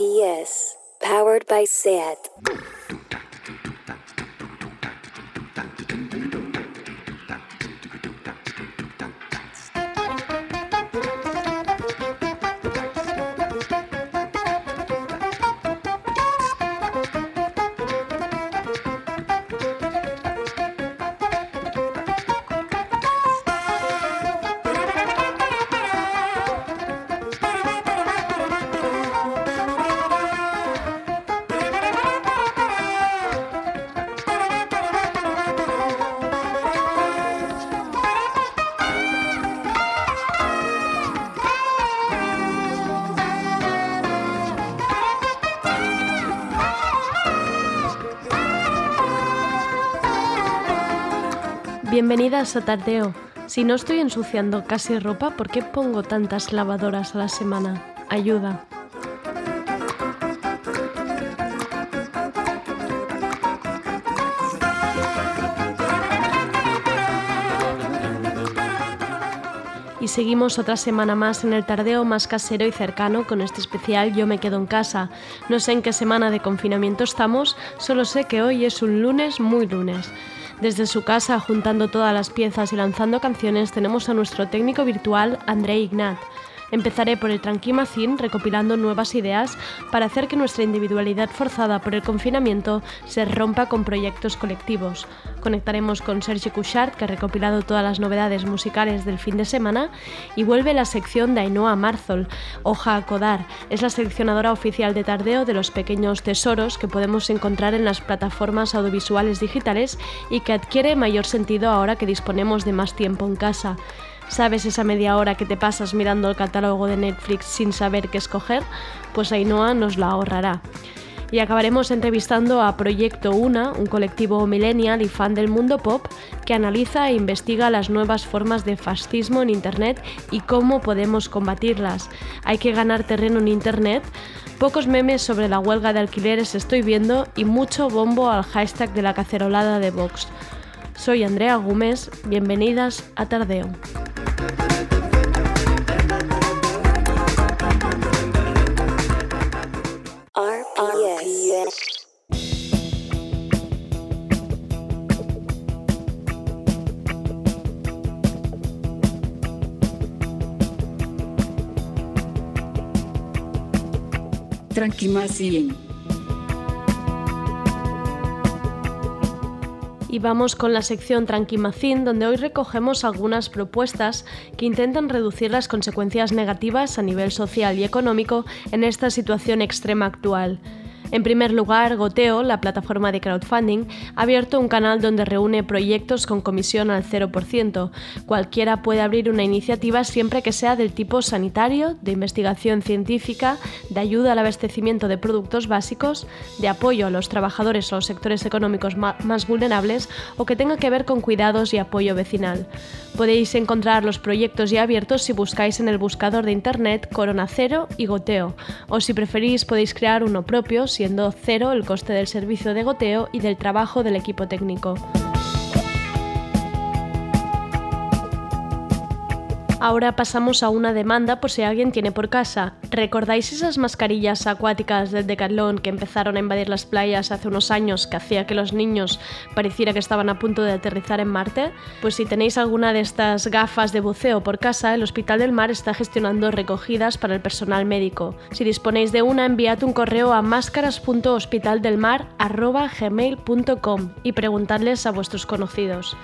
RPS, powered by SAT. Bienvenidas a Tardeo. Si no estoy ensuciando casi ropa, ¿por qué pongo tantas lavadoras a la semana? Ayuda. Y seguimos otra semana más en el tardeo más casero y cercano con este especial Yo me quedo en casa. No sé en qué semana de confinamiento estamos, solo sé que hoy es un lunes muy lunes. Desde su casa, juntando todas las piezas y lanzando canciones, tenemos a nuestro técnico virtual, André Ignat. Empezaré por el Tranquimacín recopilando nuevas ideas para hacer que nuestra individualidad forzada por el confinamiento se rompa con proyectos colectivos. Conectaremos con Sergi Couchard, que ha recopilado todas las novedades musicales del fin de semana, y vuelve la sección de Ainhoa Marzol, Hoja a Codar. Es la seleccionadora oficial de Tardeo de los pequeños tesoros que podemos encontrar en las plataformas audiovisuales digitales y que adquiere mayor sentido ahora que disponemos de más tiempo en casa. ¿Sabes esa media hora que te pasas mirando el catálogo de Netflix sin saber qué escoger? Pues Ainhoa nos la ahorrará. Y acabaremos entrevistando a Proyecto Una, un colectivo millennial y fan del mundo pop que analiza e investiga las nuevas formas de fascismo en Internet y cómo podemos combatirlas. Hay que ganar terreno en Internet. Pocos memes sobre la huelga de alquileres estoy viendo y mucho bombo al hashtag de la cacerolada de Vox. Soy Andrea Gómez, bienvenidas a Tardeo. Tranquimacín. Y vamos con la sección Tranquimacín, donde hoy recogemos algunas propuestas que intentan reducir las consecuencias negativas a nivel social y económico en esta situación extrema actual. En primer lugar, Goteo, la plataforma de crowdfunding, ha abierto un canal donde reúne proyectos con comisión al 0%. Cualquiera puede abrir una iniciativa siempre que sea del tipo sanitario, de investigación científica, de ayuda al abastecimiento de productos básicos, de apoyo a los trabajadores o los sectores económicos más vulnerables o que tenga que ver con cuidados y apoyo vecinal. Podéis encontrar los proyectos ya abiertos si buscáis en el buscador de internet Corona Cero y Goteo, o si preferís podéis crear uno propio siendo cero el coste del servicio de goteo y del trabajo del equipo técnico. Ahora pasamos a una demanda por si alguien tiene por casa. ¿Recordáis esas mascarillas acuáticas del Decathlon que empezaron a invadir las playas hace unos años que hacía que los niños pareciera que estaban a punto de aterrizar en Marte? Pues si tenéis alguna de estas gafas de buceo por casa, el Hospital del Mar está gestionando recogidas para el personal médico. Si disponéis de una, enviad un correo a máscaras.hospitaldelmar.gmail.com y preguntadles a vuestros conocidos.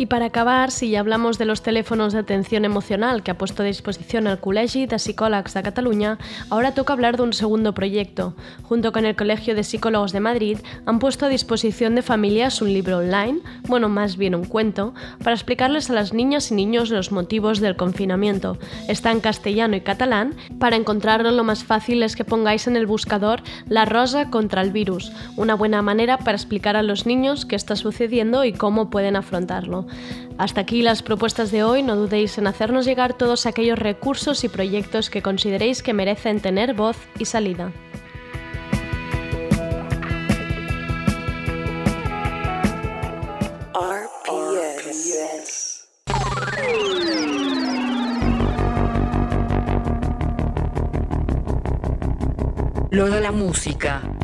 Y para acabar, si ya hablamos de los teléfonos de atención emocional que ha puesto a disposición el Col·legi de Psicòlegs de Cataluña, ahora toca hablar de un segundo proyecto. Junto con el Colegio de Psicólogos de Madrid, han puesto a disposición de familias un libro online, bueno, más bien un cuento, para explicarles a las niñas y niños los motivos del confinamiento. Está en castellano y catalán. Para encontrarlo lo más fácil es que pongáis en el buscador La rosa contra el virus, una buena manera para explicar a los niños qué está sucediendo y cómo pueden afrontarlo. Hasta aquí las propuestas de hoy. No dudéis en hacernos llegar todos aquellos recursos y proyectos que consideréis que merecen tener voz y salida. Lo de la música.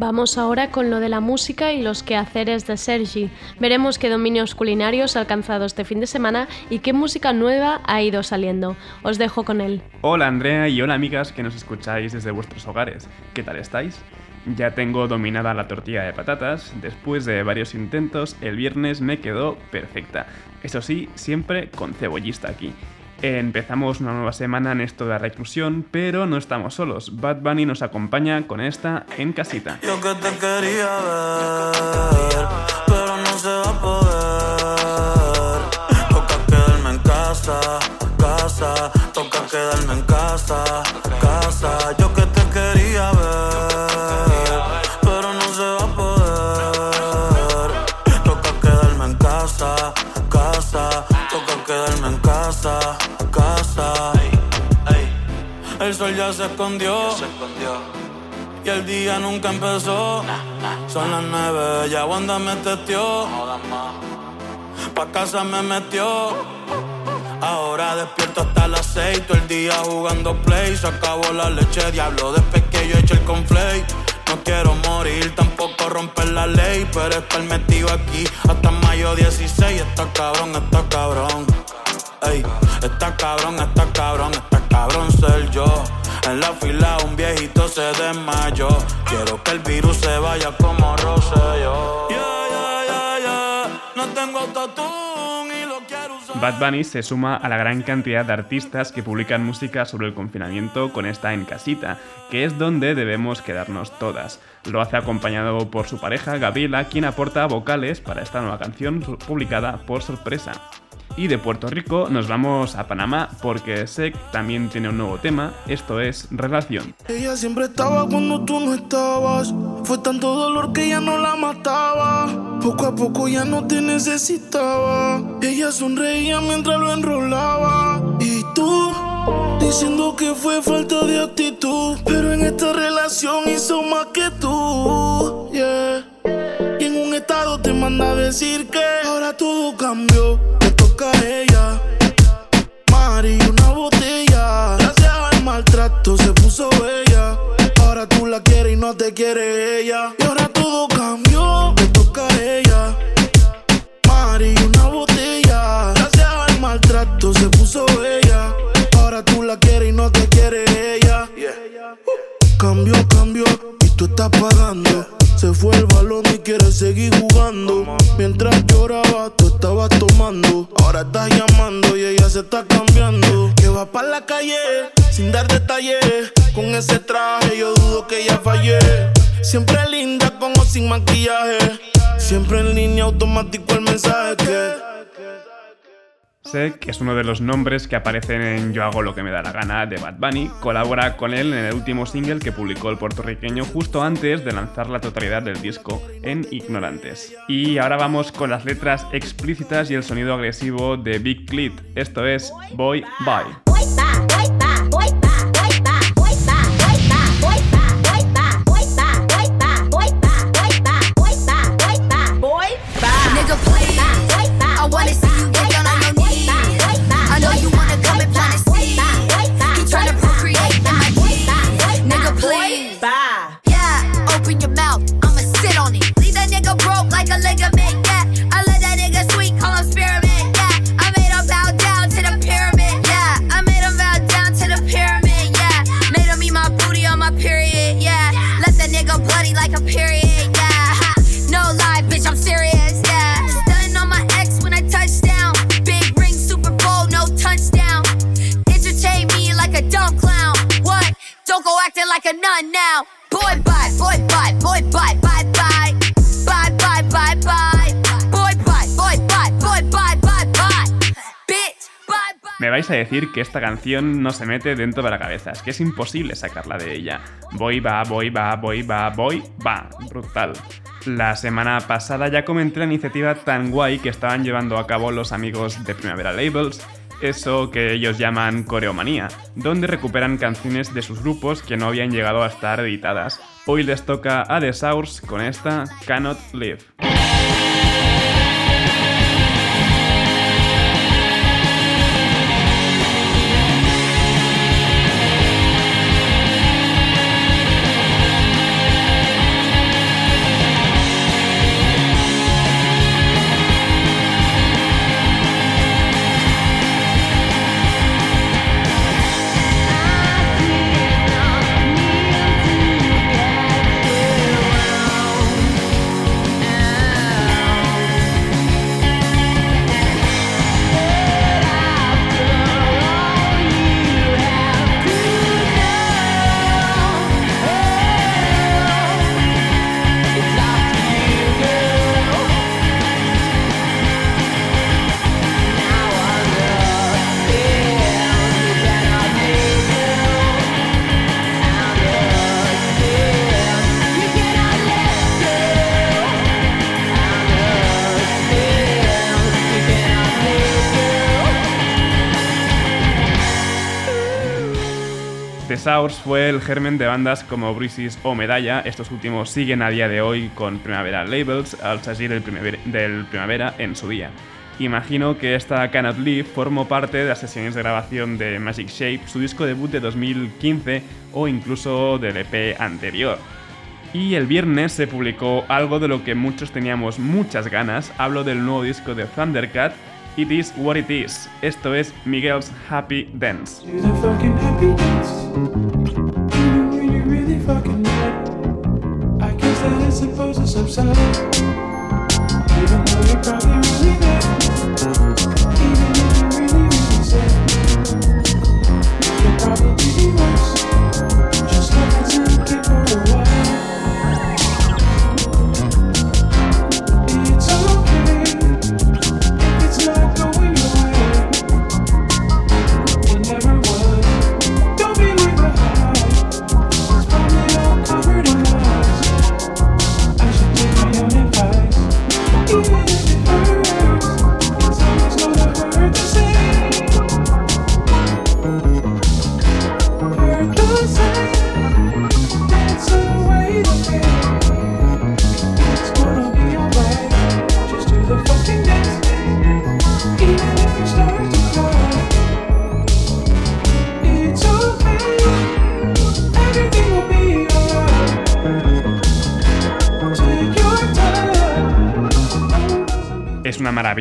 Vamos ahora con lo de la música y los quehaceres de Sergi. Veremos qué dominios culinarios ha alcanzado este fin de semana y qué música nueva ha ido saliendo. Os dejo con él. Hola Andrea y hola amigas que nos escucháis desde vuestros hogares. ¿Qué tal estáis? Ya tengo dominada la tortilla de patatas. Después de varios intentos, el viernes me quedó perfecta. Eso sí, siempre con cebollista aquí. Empezamos una nueva semana en esto de la reclusión, pero no estamos solos. Bad Bunny nos acompaña con esta en casita. Yo que te quería ver, pero no se va a poder. Toca quedarme en casa, casa, toca quedarme en casa. El sol ya se escondió. Y el día nunca empezó. Son las nueve, ya Wanda me testió. Pa' casa me metió. Ahora despierto hasta las seis, todo el día jugando play. Se acabó la leche, diablo, después que yo eché el conflay. No quiero morir, tampoco romper la ley, pero estar metido aquí hasta mayo 16. Está cabrón, está cabrón. Ey, está cabrón, está cabrón, está cabrón Bad Bunny se suma a la gran cantidad de artistas que publican música sobre el confinamiento con esta en casita, que es donde debemos quedarnos todas. Lo hace acompañado por su pareja Gabriela, quien aporta vocales para esta nueva canción publicada por sorpresa. Y de Puerto Rico nos vamos a Panamá porque Sek también tiene un nuevo tema, esto es Relación. Ella siempre estaba cuando tú no estabas. Fue tanto dolor que ya no la mataba. Poco a poco ya no te necesitaba. Ella sonreía mientras lo enrolaba. Y tú, diciendo que fue falta de actitud. Pero en esta relación hizo más que tú. Yeah. Y en un estado te manda a decir que ahora todo cambió. Te quiere ella. Y ahora todo cambió. Le toca a ella. Mari, una botella. Gracias al maltrato se puso bella. Ahora tú la quieres y no te quiere ella. Cambio, cambio, y tú estás pagando. Se fue el balón y quiere seguir jugando. Mientras lloraba, tú estabas tomando. Ahora estás llamando y ella se está cambiando. Que va para la calle sin dar detalles. Con ese traje Siempre linda con o sin maquillaje. Siempre en línea automático el mensaje que. Sek es uno de los nombres que aparecen en Yo hago lo que me da la gana de Bad Bunny. Colabora con él en el último single que publicó el puertorriqueño justo antes de lanzar la totalidad del disco en Ignorantes. Y ahora vamos con las letras explícitas y el sonido agresivo de Big Clit. Esto es Boy Bye. Me vais a decir que esta canción no se mete dentro de la cabeza, es que es imposible sacarla de ella. Voy, va, voy, va, voy, va, voy, va. Brutal. La semana pasada ya comenté la iniciativa tan guay que estaban llevando a cabo los amigos de Primavera Labels, eso que ellos llaman coreomanía, donde recuperan canciones de sus grupos que no habían llegado a estar editadas. Hoy les toca a The Source con esta Cannot Live. Fue el germen de bandas como Brisis o Medalla, estos últimos siguen a día de hoy con Primavera Labels al salir del primavera, del primavera en su día. Imagino que esta Cannot Live formó parte de las sesiones de grabación de Magic Shape, su disco debut de 2015 o incluso del EP anterior. Y el viernes se publicó algo de lo que muchos teníamos muchas ganas, hablo del nuevo disco de Thundercat, It is what it is. Esto es Miguel's Happy Dance. Even though you probably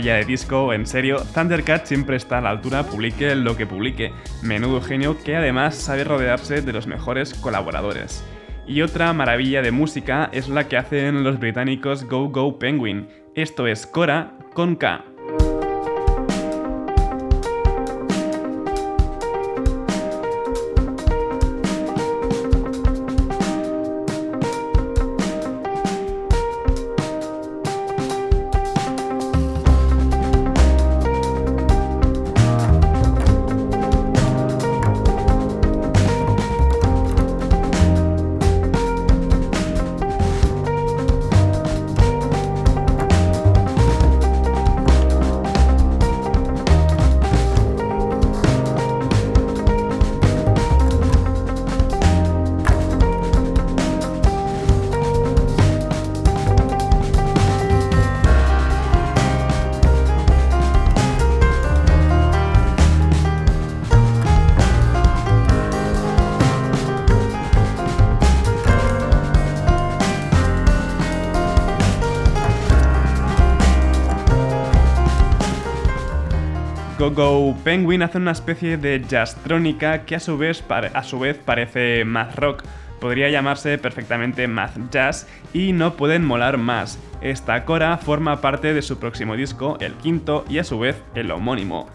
De disco, en serio. Thundercat siempre está a la altura, publique lo que publique. Menudo genio que además sabe rodearse de los mejores colaboradores. Y otra maravilla de música es la que hacen los británicos Go Go Penguin. Esto es Cora con K. Go Penguin hace una especie de jazztrónica que a su vez, parece math rock. Podría llamarse perfectamente math jazz y no pueden molar más. Esta cora forma parte de su próximo disco, el quinto, y a su vez el homónimo.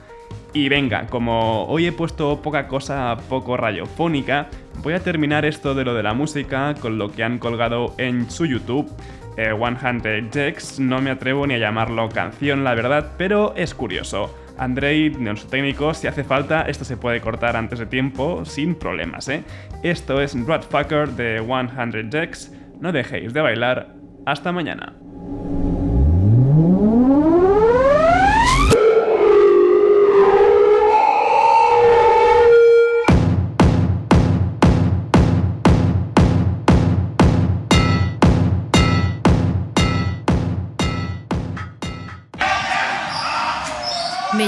Y venga, como hoy he puesto poca cosa poco radiofónica, voy a terminar esto de lo de la música con lo que han colgado en su YouTube. Eh, 100 Jacks, no me atrevo ni a llamarlo canción, la verdad, pero es curioso. Andrei, nuestro técnico, si hace falta, esto se puede cortar antes de tiempo sin problemas, ¿eh? Esto es Ratfucker de 100 Jacks. No dejéis de bailar. Hasta mañana.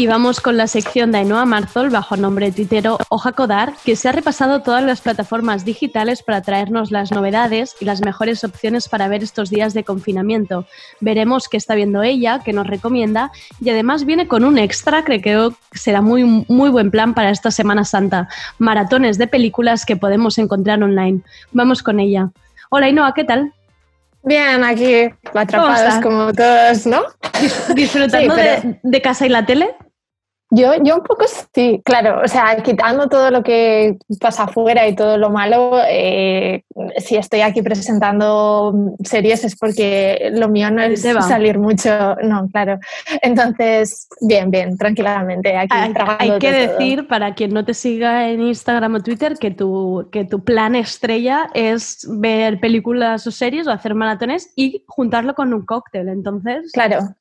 Y vamos con la sección de Ainhoa Marzol bajo nombre titero Hoja Codar, que se ha repasado todas las plataformas digitales para traernos las novedades y las mejores opciones para ver estos días de confinamiento. Veremos qué está viendo ella, qué nos recomienda y además viene con un extra que creo que será muy, muy buen plan para esta Semana Santa. Maratones de películas que podemos encontrar online. Vamos con ella. Hola Ainhoa, ¿qué tal? Bien, aquí atrapados como todos, ¿no? ¿Disfrutando Sí, pero- de, de casa y la tele? Yo, yo un poco sí, claro, o sea, quitando todo lo que pasa afuera y todo lo malo, eh, si estoy aquí presentando series es porque lo mío no es salir mucho, no, claro. Entonces, bien, bien, tranquilamente. Aquí hay, hay que decir, para quien no te siga en Instagram o Twitter, que tu, que tu plan estrella es ver películas o series o hacer maratones y juntarlo con un cóctel, entonces... Claro,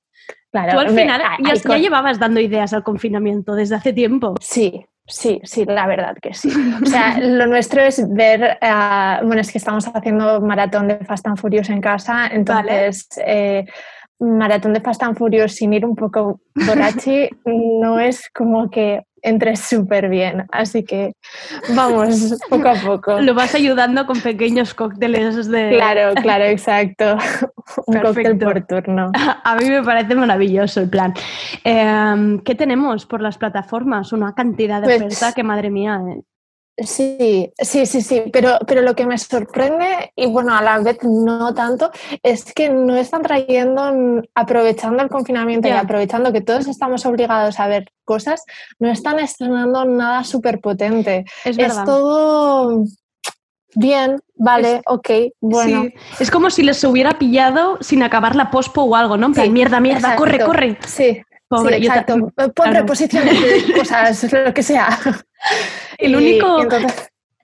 Claro, Tú al final ya, llevabas dando ideas al confinamiento desde hace tiempo. Sí, sí, sí, la verdad que sí. O sea, lo nuestro es ver, uh, bueno, es que estamos haciendo maratón de Fast and Furious en casa, entonces eh, maratón de Fast and Furious sin ir un poco borrachi no es como que entre súper bien. Así que vamos poco a poco. Lo vas ayudando con pequeños cócteles de... Claro, claro, exacto. Un cóctel por turno. A mí me parece maravilloso el plan. Em, ¿Qué tenemos por las plataformas? Una cantidad de pues oferta que, madre mía, ¿eh? Sí, sí, sí, sí, pero, pero lo que me sorprende, y bueno, a la vez no tanto, es que no están trayendo, aprovechando el confinamiento y aprovechando que todos estamos obligados a ver cosas, no están estrenando nada súper potente. Es, todo bien, vale, ok, bueno. Es como si les hubiera pillado sin acabar la pospo o algo, ¿no? En plan, mierda, mierda, corre, corre. Sí, Pobre, exacto. Pon reposiciones de cosas, lo que sea. El único,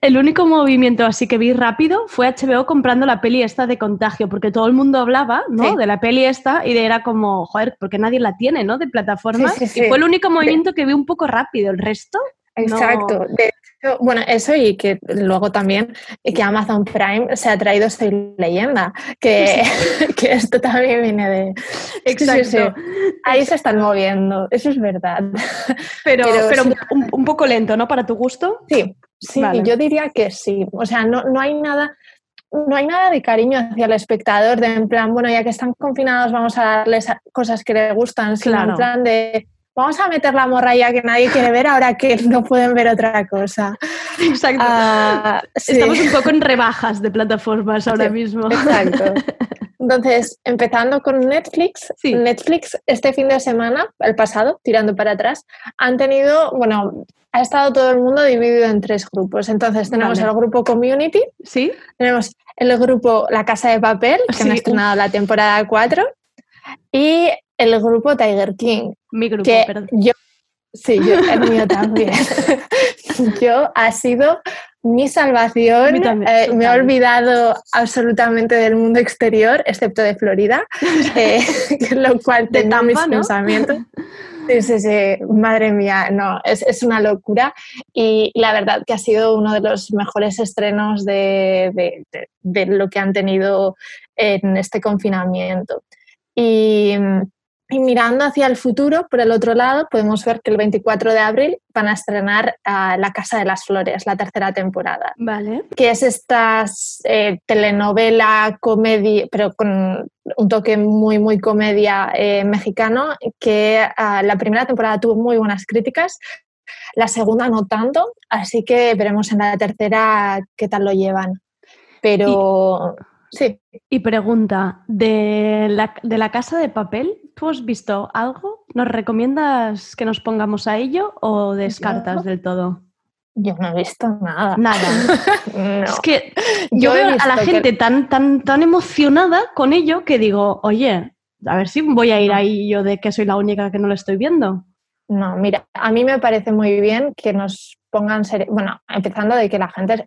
el único movimiento así que vi rápido fue HBO comprando la peli esta de Contagio, porque todo el mundo hablaba ¿no? de la peli esta y era como, joder, porque nadie la tiene, ¿no? De plataformas. y fue el único movimiento que vi un poco rápido. El resto. Exacto. De bueno, eso y que luego también que Amazon Prime se ha traído Soy Leyenda, que, que esto también viene de... Exacto. Ahí se están moviendo, eso es verdad. Pero, pero, un, poco lento, ¿no? Para tu gusto. Sí, sí, yo diría que sí. O sea, no, no hay nada no hay nada de cariño hacia el espectador, de en plan, bueno, ya que están confinados, vamos a darles cosas que les gustan, sino en plan de, vamos a meter la morralla que nadie quiere ver ahora que no pueden ver otra cosa. Exacto. Ah, Estamos un poco en rebajas de plataformas ahora mismo. Exacto. Entonces, empezando con Netflix, Netflix este fin de semana, el pasado, tirando para atrás, han tenido, bueno, ha estado todo el mundo dividido en tres grupos. Entonces, tenemos el grupo Community, ¿Sí? tenemos el grupo La Casa de Papel, que han estrenado la temporada 4, y el grupo Tiger King. Mi grupo, que perdón. Yo, sí, yo, el mío también. yo ha sido mi salvación. Eh, me he olvidado absolutamente del mundo exterior, excepto de Florida, eh, lo cual te da mis pensamientos. Sí, sí, sí, madre mía, no, es, es, una locura y la verdad que ha sido uno de los mejores estrenos de, de, de lo que han tenido en este confinamiento. Y, y mirando hacia el futuro, por el otro lado, podemos ver que el 24 de abril van a estrenar La Casa de las Flores, la tercera temporada. Vale. Que es esta eh, telenovela, comedia, pero con un toque muy, muy comedia eh, mexicano, que ah, la primera temporada tuvo muy buenas críticas, la segunda no tanto, así que veremos en la tercera qué tal lo llevan. Pero... Sí. Y pregunta, ¿de la, ¿de la casa de papel tú has visto algo? ¿Nos recomiendas que nos pongamos a ello o descartas del todo? Yo no he visto nada. Nada. Es que yo, veo a la gente tan, tan, tan emocionada con ello que digo, oye, a ver si voy a ir ahí yo de que soy la única que no lo estoy viendo. No, mira, a mí me parece muy bien que nos pongan, bueno, empezando de que la gente,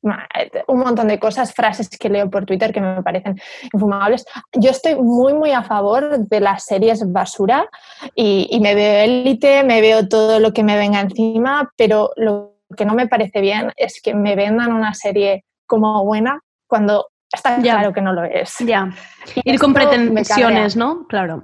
un montón de cosas, frases que leo por Twitter que me parecen infumables. Yo estoy muy, muy a favor de las series basura y, me veo élite, me veo todo lo que me venga encima, pero lo que no me parece bien es que me vendan una serie como buena cuando está claro que no lo es. Ya. Ir con pretensiones, ¿no? Claro.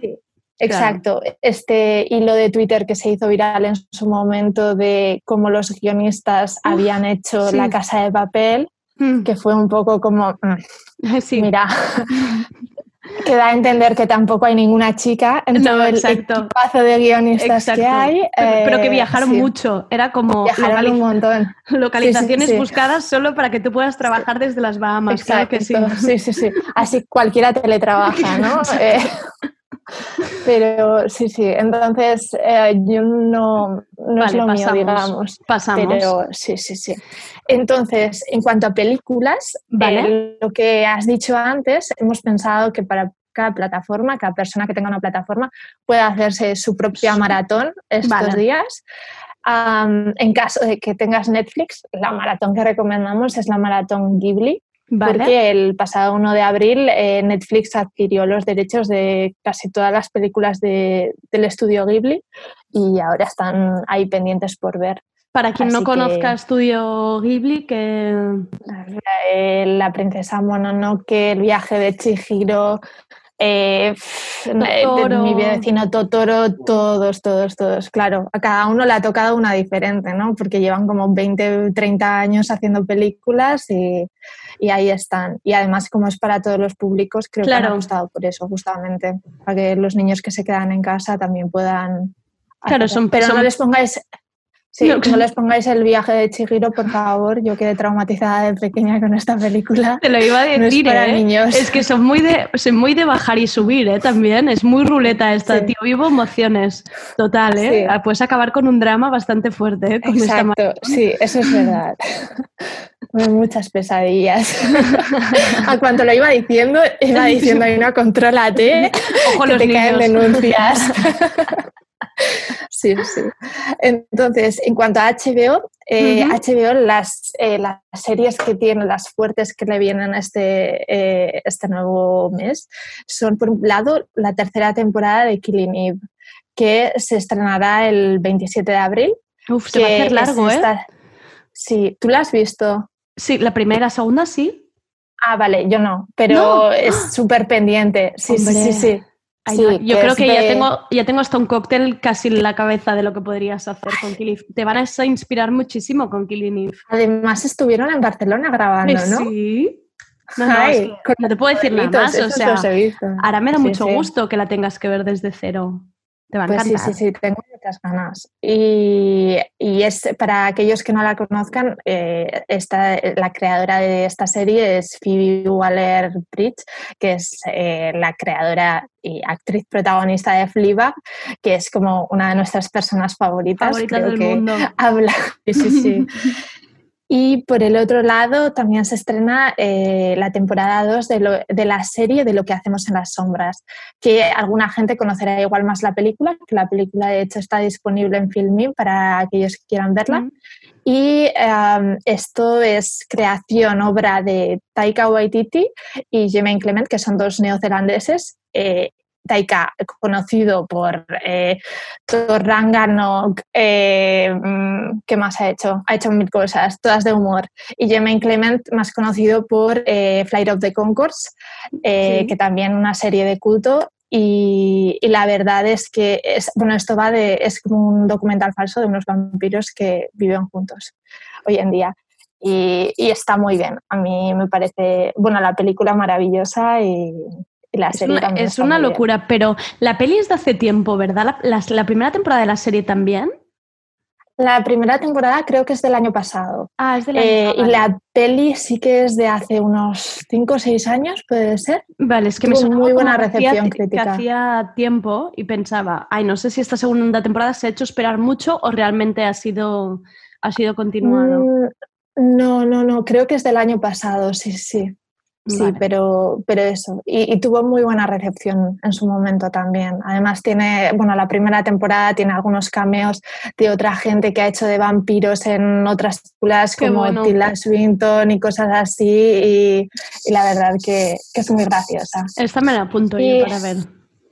Exacto. Este hilo de Twitter que se hizo viral en su momento de cómo los guionistas habían hecho La Casa de Papel, mm. que fue un poco como, mm, sí. mira, que da a entender que tampoco hay ninguna chica en todo el paso de guionistas que hay. Pero, que eh, viajaron mucho, era como viajaron un montón. localizaciones buscadas solo para que tú puedas trabajar desde las Bahamas. Exacto. que sí. sí, sí, sí. Así cualquiera teletrabaja, ¿no? Pero sí, sí, entonces eh, yo no, no es lo mío, digamos. Pasamos. Pero sí, sí, sí. Entonces, en cuanto a películas, Vale. lo que has dicho antes, hemos pensado que para cada plataforma, cada persona que tenga una plataforma pueda hacerse su propia maratón estos Vale. días. Am, en caso de que tengas Netflix, la maratón que recomendamos es la maratón Ghibli, Vale. porque el pasado 1 de abril eh, Netflix adquirió los derechos de casi todas las películas de- del estudio Ghibli y ahora están ahí pendientes por ver. Para quien no conozca que- Estudio Ghibli, que Eh, la princesa Mononoke, el viaje de Chihiro, eh, Totoro. mi vecino Totoro, todos, todos, todos. Claro, a cada uno le ha tocado una diferente, ¿no? Porque llevan como 20, 30 años haciendo películas y, y ahí están. Y además, como es para todos los públicos, creo que Claro. han gustado por eso, justamente, para que los niños que se quedan en casa también puedan... Claro, son- Pero son- no les pongáis... Sí, No. no les pongáis el viaje de Chihiro, por favor. Yo quedé traumatizada de pequeña con esta película. te lo iba a No es decir, para ¿eh? niños. Es que son muy de, son muy de bajar y subir, ¿eh? También. Es muy ruleta esta, Sí. tío. Vivo emociones. Total, ¿eh? Sí. Ah, Puedes acabar con un drama bastante fuerte, ¿eh? Con esta ma- Exacto, sí, eso es verdad. Muchas pesadillas. A cuanto lo iba diciendo, iba diciendo, no, contrólate, Ojo que los te caen niños. denuncias. Sí, sí. Entonces, en cuanto a HBO, eh. HBO, las, eh, las series que tiene, las fuertes que le vienen este, eh, este nuevo mes, son por un lado la tercera temporada de Killing Eve, que se estrenará el 27 de abril. Uf, se va a hacer largo, es ¿eh? Sí, ¿tú la has visto? Sí, la primera, segunda sí. Ah, vale, yo no, pero No. es súper pendiente. Sí, sí, sí, sí. Ay, Sí, no, yo creo que ya tengo, ya tengo hasta un cóctel casi en la cabeza de lo que podrías hacer con Killing. Te van a inspirar muchísimo con Killing. Además estuvieron en Barcelona grabando, ¿no? Sí. No, no, Ay, es que con no te puedo decir nada más. O sea, ahora me da Sí, mucho sí. gusto que la tengas que ver desde cero. Te va a Pues sí, encantar. sí, sí, tengo muchas ganas. Y, y es para aquellos que no la conozcan, eh, esta, la creadora de esta serie es Phoebe Waller-Bridge, que es eh, la creadora y actriz protagonista de Fleabag, que es como una de nuestras personas favoritas. Favoritas creo del que mundo. Habla, sí, sí, sí. Y por el otro lado también se estrena eh, la temporada 2 de, lo- de la serie de Lo que hacemos en las sombras, que alguna gente conocerá igual más la película, que la película de hecho está disponible en Filmin para aquellos que quieran verla. Mm. Y esto es creación, obra de Taika Waititi y Jemaine Clement, que son dos neozelandeses. Eh, Taika, conocido por eh, Thor Ragnarok, eh, mm, ¿qué más ha hecho? Ha hecho mil cosas, todas de humor. Y Jemaine Clement, más conocido por eh, Flight of the Conchords, eh, Sí. que también una serie de culto. Y, y la verdad es que, es, bueno, esto va de, es como un documental falso de unos vampiros que viven juntos hoy en día. Y, y está muy bien. A mí me parece, bueno, la película maravillosa y, Es una, también. es está una muy bien. locura, pero la peli es de hace tiempo, ¿verdad? La, primera temporada de la serie también. La primera temporada creo que es del año pasado. Ah, es de la Eh, y la peli sí que es de hace unos 5 o 6 años, puede ser. Vale, es que me sonaba muy buena que hacía- recepción que crítica. hacía tiempo y pensaba, ay, no sé si esta segunda temporada se ha hecho esperar mucho o realmente ha sido, ha sido continuado. Mm, No, no, no, creo que es del año pasado, sí, sí. Sí, Vale. pero, pero eso. Y, y tuvo muy buena recepción en su momento también. Además tiene, bueno, la primera temporada tiene algunos cameos de otra gente que ha hecho de vampiros en otras películas como bueno. Tilda Swinton y cosas así. Y, y la verdad que, que es muy graciosa. Esta me la apunto Y- yo para ver.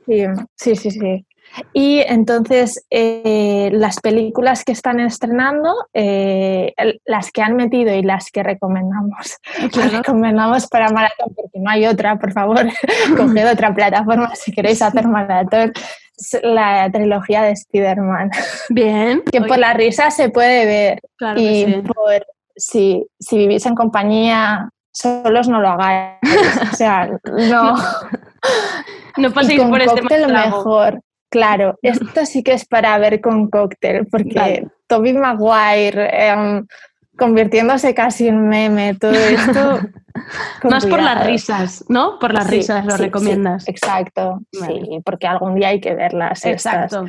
Sí, sí, sí, sí. Y entonces eh, las películas que están estrenando, eh, las que han metido y las que recomendamos, las recomendamos para maratón porque no hay otra, por favor, coged otra plataforma si queréis hacer maratón. La trilogía de Spider-Man, Bien. que por la risa se puede ver claro y sí. por si, si vivís en compañía solos no lo hagáis. O sea, no. No Y paséis con por este mal trago. mejor. Claro, esto sí que es para ver con cóctel, porque Vale. Toby Maguire, em, convirtiéndose casi en meme todo esto. Más por las risas, ¿no? Por las risas lo recomiendas. exacto, sí, porque algún día hay que verlas. Exacto.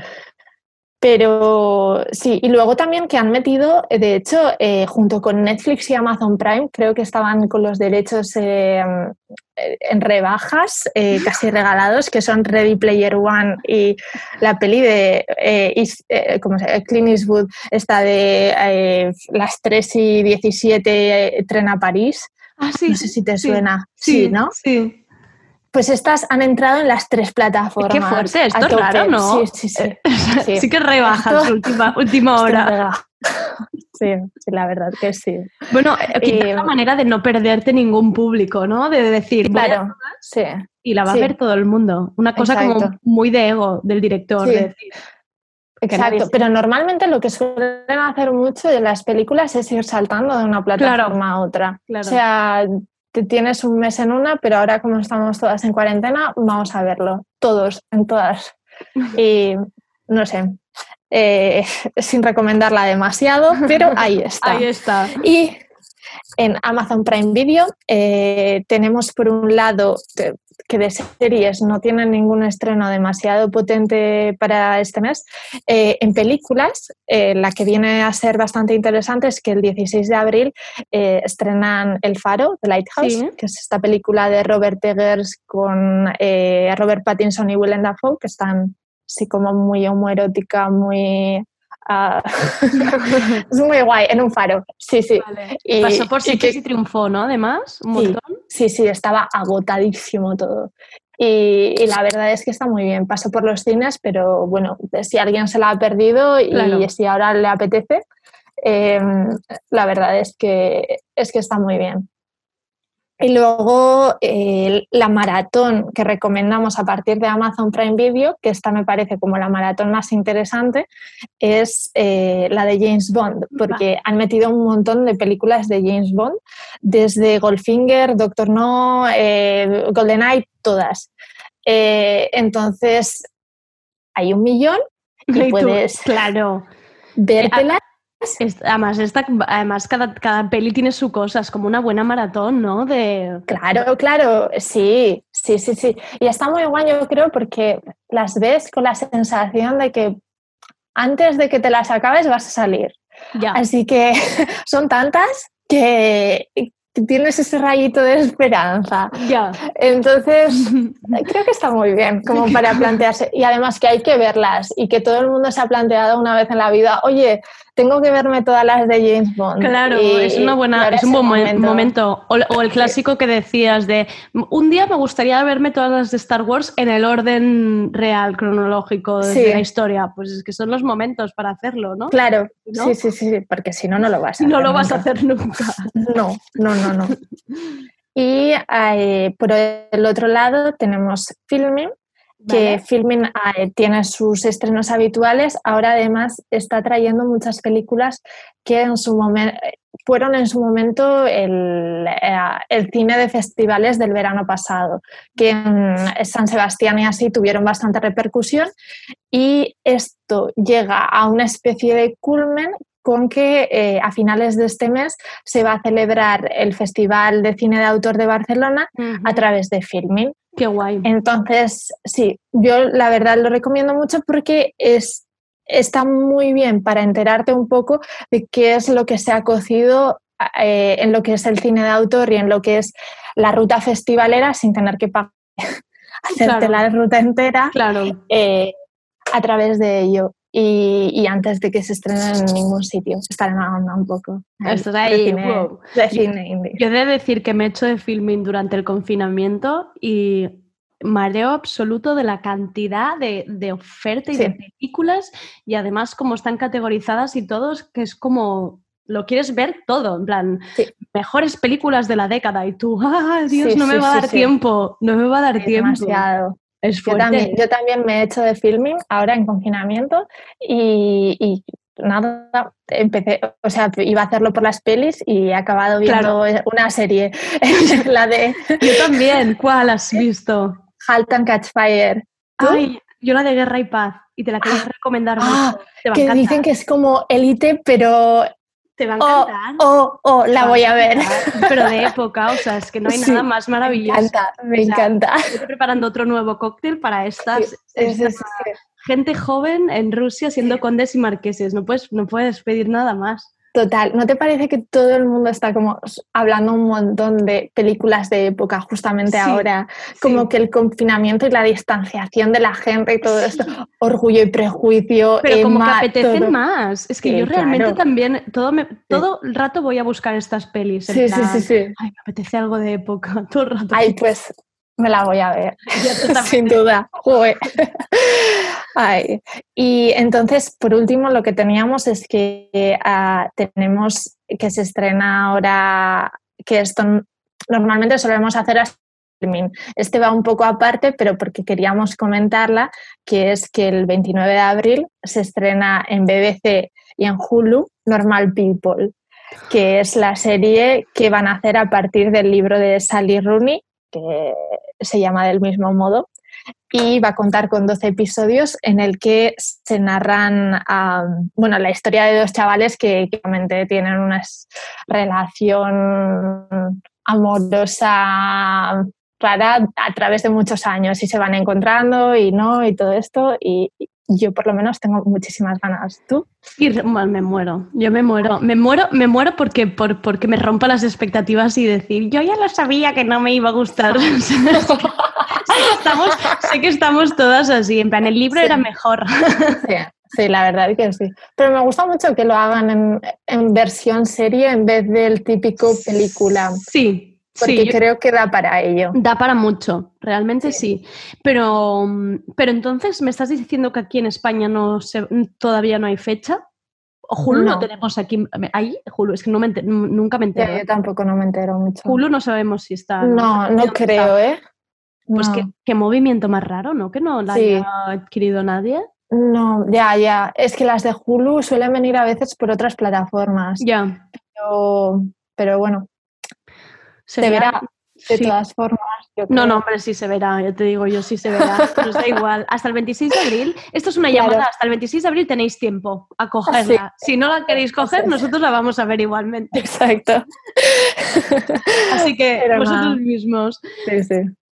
Pero sí, y luego también que han metido, de hecho, eh, junto con Netflix y Amazon Prime, creo que estaban con los derechos eh, en rebajas, eh, casi regalados, que son Ready Player One y la peli de ¿cómo se? Clint Eastwood, esta de las 3 y 17 tren a París. Ah, sí. No sé si te suena. Sí, ¿no? Sí. Pues estas han entrado en las tres plataformas. Qué fuerte, esto es raro, ¿no? Sí, sí, sí. sí. que rebajas última, última hora. Sí, sí, la verdad que sí. Bueno, eh, quizás la manera de no perderte ningún público, ¿no? De decir, claro, sí. Y la va a ver todo el mundo. Una cosa como muy de ego del director. De decir, Exacto, pero normalmente lo que suelen hacer mucho de las películas es ir saltando de una plataforma a otra. O sea, tienes un mes en una, pero ahora como estamos todas en cuarentena, vamos a verlo, todos, en todas. Y no sé, eh, sin recomendarla demasiado, pero ahí está. Ahí está. Y en Amazon Prime Video eh, tenemos por un lado que de series no tienen ningún estreno demasiado potente para este mes. Eh, en películas, eh, la que viene a ser bastante interesante es que el 16 de abril eh, estrenan El Faro, The Lighthouse, que es esta película de Robert Eggers con Robert Pattinson y Willem Dafoe, que están así como muy homoerótica, muy Ah, es muy guay, en un faro. Sí, sí. Y, Pasó por sí que y triunfó, ¿no? Además, un montón. Sí, sí, estaba agotadísimo todo. Y, la verdad es que está muy bien. Pasó por los cines, pero bueno, si alguien se la ha perdido y si ahora le apetece, em, la verdad es que, es que está muy bien. Y luego eh, la maratón que recomendamos a partir de Amazon Prime Video, que esta me parece como la maratón más interesante, es eh, la de James Bond, porque han metido un montón de películas de James Bond, desde Goldfinger, Doctor No, eh, GoldenEye, todas. entonces, hay un millón y, puedes claro. vértelas además, esta, además cada, cada peli tiene su cosa, es como una buena maratón, ¿no? De... Claro, claro, sí, sí, sí, sí. Y está muy guay, yo creo, porque las ves con la sensación de que antes de que te las acabes vas a salir. Ya. Así que son tantas que, tienes ese rayito de esperanza. Ya. Entonces, creo que está muy bien como para plantearse. Y además que hay que verlas y que todo el mundo se ha planteado una vez en la vida, oye, tengo que verme todas las de James Bond. Claro, es una buena, es un buen momento. O, el clásico que decías de un día me gustaría verme todas las de Star Wars en el orden real, cronológico de la historia. Pues es que son los momentos para hacerlo, ¿no? Claro, sí, sí, sí, porque si no, no lo vas a hacer. No lo vas a hacer nunca. No, no, no, no. Y eh, por el otro lado tenemos Filming, que Filmin eh, tiene sus estrenos habituales, ahora además está trayendo muchas películas que en su momento fueron en su momento el, eh, el, cine de festivales del verano pasado, que en San Sebastián y así tuvieron bastante repercusión. Y esto llega a una especie de culmen con que eh, a finales de este mes se va a celebrar el Festival de Cine de Autor de Barcelona a través de Filmin. Qué guay. Entonces, sí, yo la verdad lo recomiendo mucho porque es, está muy bien para enterarte un poco de qué es lo que se ha cocido eh, en lo que es el cine de autor y en lo que es la ruta festivalera sin tener que pagar, hacerte la ruta entera claro. Eh, a través de ello. Y, antes de que se estrene en ningún sitio, estar en la onda un poco. Estás ahí, de cine, Yo he de decir que me he hecho de filming durante el confinamiento y mareo absoluto de la cantidad de, de oferta y de películas y además como están categorizadas y todos, que es como lo quieres ver todo, en plan, mejores películas de la década y tú, ¡ah, Dios, no me va a dar tiempo! No me va a dar tiempo. Demasiado. Yo también, me he hecho de filming ahora en confinamiento y, nada, empecé, o sea, iba a hacerlo por las pelis y he acabado viendo una serie, la de... Yo también, ¿cuál has visto? Halt and Catch Fire. Ay, yo la de Guerra y Paz y te la quería ah, recomendar ah, que dicen que es como élite, pero Te va a Oh, encantar. oh, oh, la voy a ver. Pero de época, o sea, es que no hay Sí, nada más Me maravilloso. encanta, me O sea, encanta. Estoy preparando otro nuevo cóctel para estas Sí, esta sí. gente joven en Rusia siendo condes y marqueses. No puedes, no puedes pedir nada más. Total, ¿no te parece que todo el mundo está como hablando un montón de películas de época justamente Sí, ahora? Como sí. que el confinamiento y la distanciación de la gente y todo esto, orgullo y prejuicio, Pero como que apetecen todo. más. Es que yo realmente claro. también, todo, me- todo el rato voy a buscar estas pelis. en Sí, sí, sí, sí. Ay, me apetece algo de época. Todo el rato. Ay, pues me la voy a ver, sin duda. Ay. Y entonces, por último, lo que teníamos es que ah, tenemos que se estrena ahora, que esto normalmente solemos hacer hasta streaming. Este va un poco aparte, pero porque queríamos comentarla, que es que el 29 de abril se estrena en BBC y en Hulu Normal People, que es la serie que van a hacer a partir del libro de Sally Rooney, que se llama del mismo modo, y va a contar con 12 episodios en el que se narran bueno, la historia de dos chavales que, obviamente tienen una relación amorosa rara a través de muchos años y se van encontrando y no y todo esto y yo por lo menos tengo muchísimas ganas. ¿Tú? Y me muero, yo me muero, me muero, me muero porque, por, porque me rompa las expectativas y decir, yo ya lo sabía que no me iba a gustar. sé, que estamos, sé que estamos todas así, en plan, el libro Sí. era mejor. Sí, sí, la verdad que sí. Pero me gusta mucho que lo hagan en, en versión serie en vez del típico película, Sí, porque sí, creo que da para ello. da para mucho, realmente sí. Pero, pero entonces, ¿me estás diciendo que aquí en España no se, todavía no hay fecha? ¿O Hulu no, No. tenemos aquí? ¿Ahí? Hulu, es que no me enter- nunca me entero. Yo tampoco no me entero mucho. Hulu no sabemos si está. no, no creo, está. ¿eh? Pues No. qué, qué movimiento más raro, ¿no? Que no la Sí. haya adquirido nadie. No, ya, ya. Es que las de Hulu suelen venir a veces por otras plataformas. Ya. Pero, pero bueno, Se se verá. De Sí. todas formas, yo No, creo. no, hombre, sí se verá, ya te digo yo, sí se verá. Pero da igual. Hasta el 26 de abril, esto es una Claro. llamada, hasta el 26 de abril tenéis tiempo a cogerla. Si no la queréis coger, nosotros la vamos a ver igualmente. Exacto. Así que Pero vosotros mismos. Sí, sí.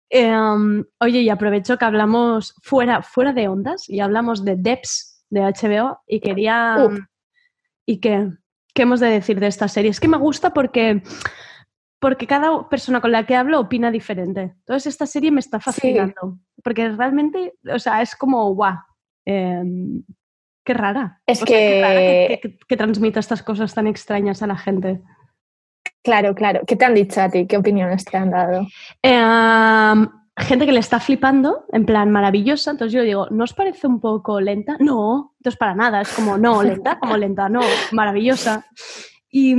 Eh, um, oye, y aprovecho que hablamos fuera, fuera de ondas y hablamos de Debs de HBO y quería... ¿Y qué? ¿Qué hemos de decir de esta serie? Es que me gusta porque, porque cada persona con la que hablo opina diferente. Entonces esta serie me está fascinando. Porque realmente, o sea, es como, guau, em, qué rara. Es O sea, qué rara que, que- que- que transmita estas cosas tan extrañas a la gente. Claro, claro. ¿Qué te han dicho a ti? ¿Qué opiniones te han dado? Em, gente que le está flipando, en plan maravillosa, entonces yo digo, ¿no os parece un poco lenta? No, entonces para nada, es como, no, lenta, como lenta, no, maravillosa. Y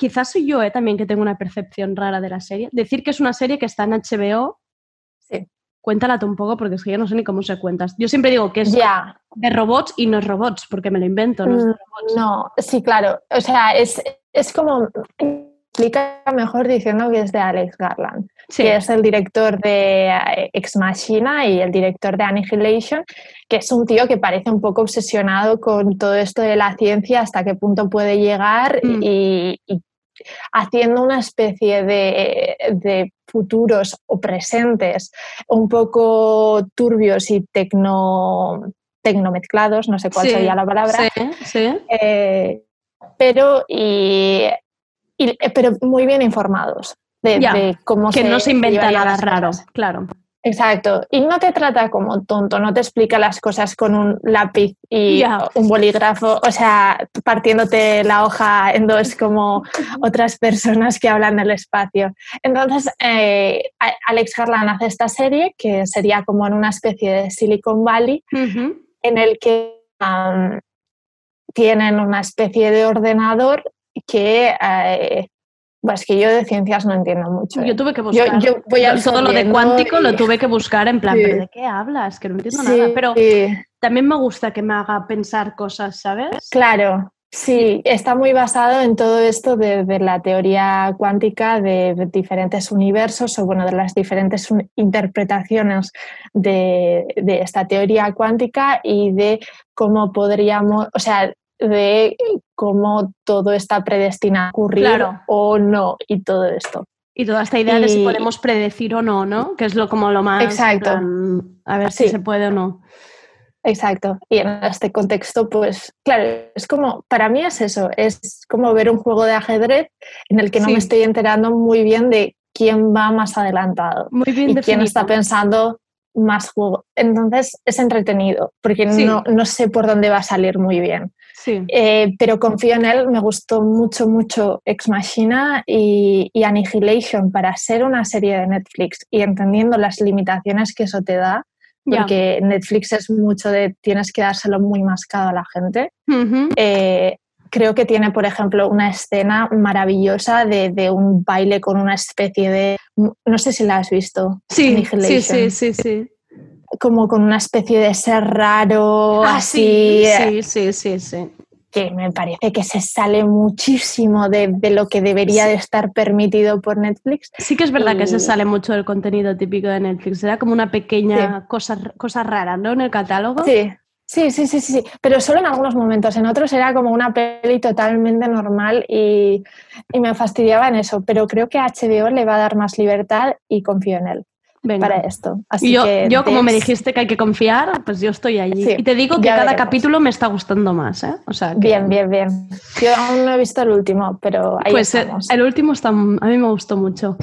quizás soy yo eh, también que tengo una percepción rara de la serie. Decir que es una serie que está en HBO, Sí. cuéntala tú un poco porque es que yo no sé ni cómo se cuentas. Yo siempre digo que es de robots y no es robots, porque me lo invento, no es de Mm, robots. No, sí, claro. O sea, es, es como explica mejor diciendo que es de Alex Garland, Sí, que es el director de eh, Ex Machina y el director de Annihilation, que es un tío que parece un poco obsesionado con todo esto de la ciencia, hasta qué punto puede llegar Mm. y, y haciendo una especie de, de futuros o presentes un poco turbios y tecno tecnomezclados, no sé cuál Sí, sería la palabra, sí, sí. eh, pero, y, y- pero muy bien informados de, Ya, de cómo Que no se inventa nada raro, cosas. claro. Exacto. Y no te trata como tonto, no te explica las cosas con un lápiz y un bolígrafo, o sea, partiéndote la hoja en dos como otras personas que hablan del espacio. Entonces, eh, Alex Garland hace esta serie que sería como en una especie de Silicon Valley, en el que am, tienen una especie de ordenador que, eh, pues que yo de ciencias no entiendo mucho. Yo ¿eh? tuve que buscar. yo voy todo lo de cuántico lo tuve que buscar en plan, Sí. ¿pero de qué hablas? Que no entiendo Sí, nada. Pero sí, también me gusta que me haga pensar cosas, ¿sabes? claro. Sí, está muy basado en todo esto de, de la teoría cuántica de, de diferentes universos o bueno, de las diferentes un- interpretaciones de, de esta teoría cuántica y de cómo podríamos, o sea, de cómo todo está predestinado a ocurrir o no y todo esto. Y toda esta idea de si podemos predecir o no, ¿no? Que es lo como lo más... Exacto. a ver si se puede o no. Exacto. Y en este contexto, pues claro, es como, para mí es eso, es como ver un juego de ajedrez en el que no me estoy enterando muy bien de quién va más adelantado muy bien y quién está pensando más juego. Entonces es entretenido, porque no, no, sé por dónde va a salir muy bien. Sí. Eh, pero confío en él, me gustó mucho, mucho Ex Machina y, y, Annihilation para ser una serie de Netflix y entendiendo las limitaciones que eso te da, porque Netflix es mucho de tienes que dárselo muy mascado a la gente. Eh, creo que tiene, por ejemplo, una escena maravillosa de, de, un baile con una especie de. No sé si la has visto. Sí, sí, sí, sí, sí. Como con una especie de ser raro, ah, así. Sí, sí, sí, sí que me parece que se sale muchísimo de, lo que debería de estar permitido por Netflix. Sí que es verdad que se sale mucho del contenido típico de Netflix, era como una pequeña cosa, cosa rara, ¿no? En el catálogo. Sí. Sí, sí, sí, sí, pero solo en algunos momentos, en otros era como una peli totalmente normal y, y me fastidiaba en eso, pero creo que HBO le va a dar más libertad y confío en él para esto. Así yo, que yo como me dijiste que hay que confiar, pues yo estoy allí. y te digo que cada capítulo me está gustando más. ¿eh? O sea Bien, bien, bien. Yo aún no he visto el último, pero ahí pues eh, el último está, a mí me gustó mucho.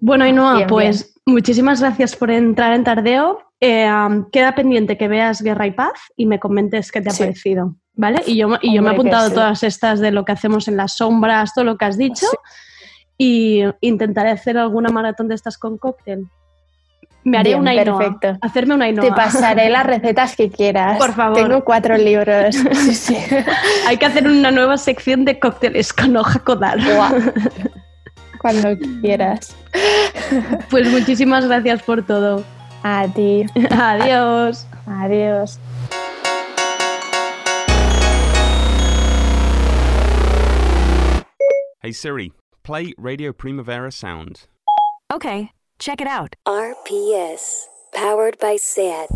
Bueno, Ainhoa, pues muchísimas gracias por entrar en Tardeo. Eh, queda pendiente que veas Guerra y Paz y me comentes qué te ha parecido. ¿Vale? Y yo, y yo me he apuntado todas estas de lo que hacemos en las sombras, todo lo que has dicho. Y intentaré hacer alguna maratón de estas con cóctel. Me haré una Ainhoa. Perfecto. Hacerme una Ainhoa. Te pasaré las recetas que quieras. Por favor. Tengo cuatro libros. Sí, sí. Hay que hacer una nueva sección de cócteles con hoja codal. Cuando quieras. Pues muchísimas gracias por todo. A ti. Adiós. Adiós. Hey Siri, play Radio Primavera Sound. Okay. Check it out. RPS, powered by SAT.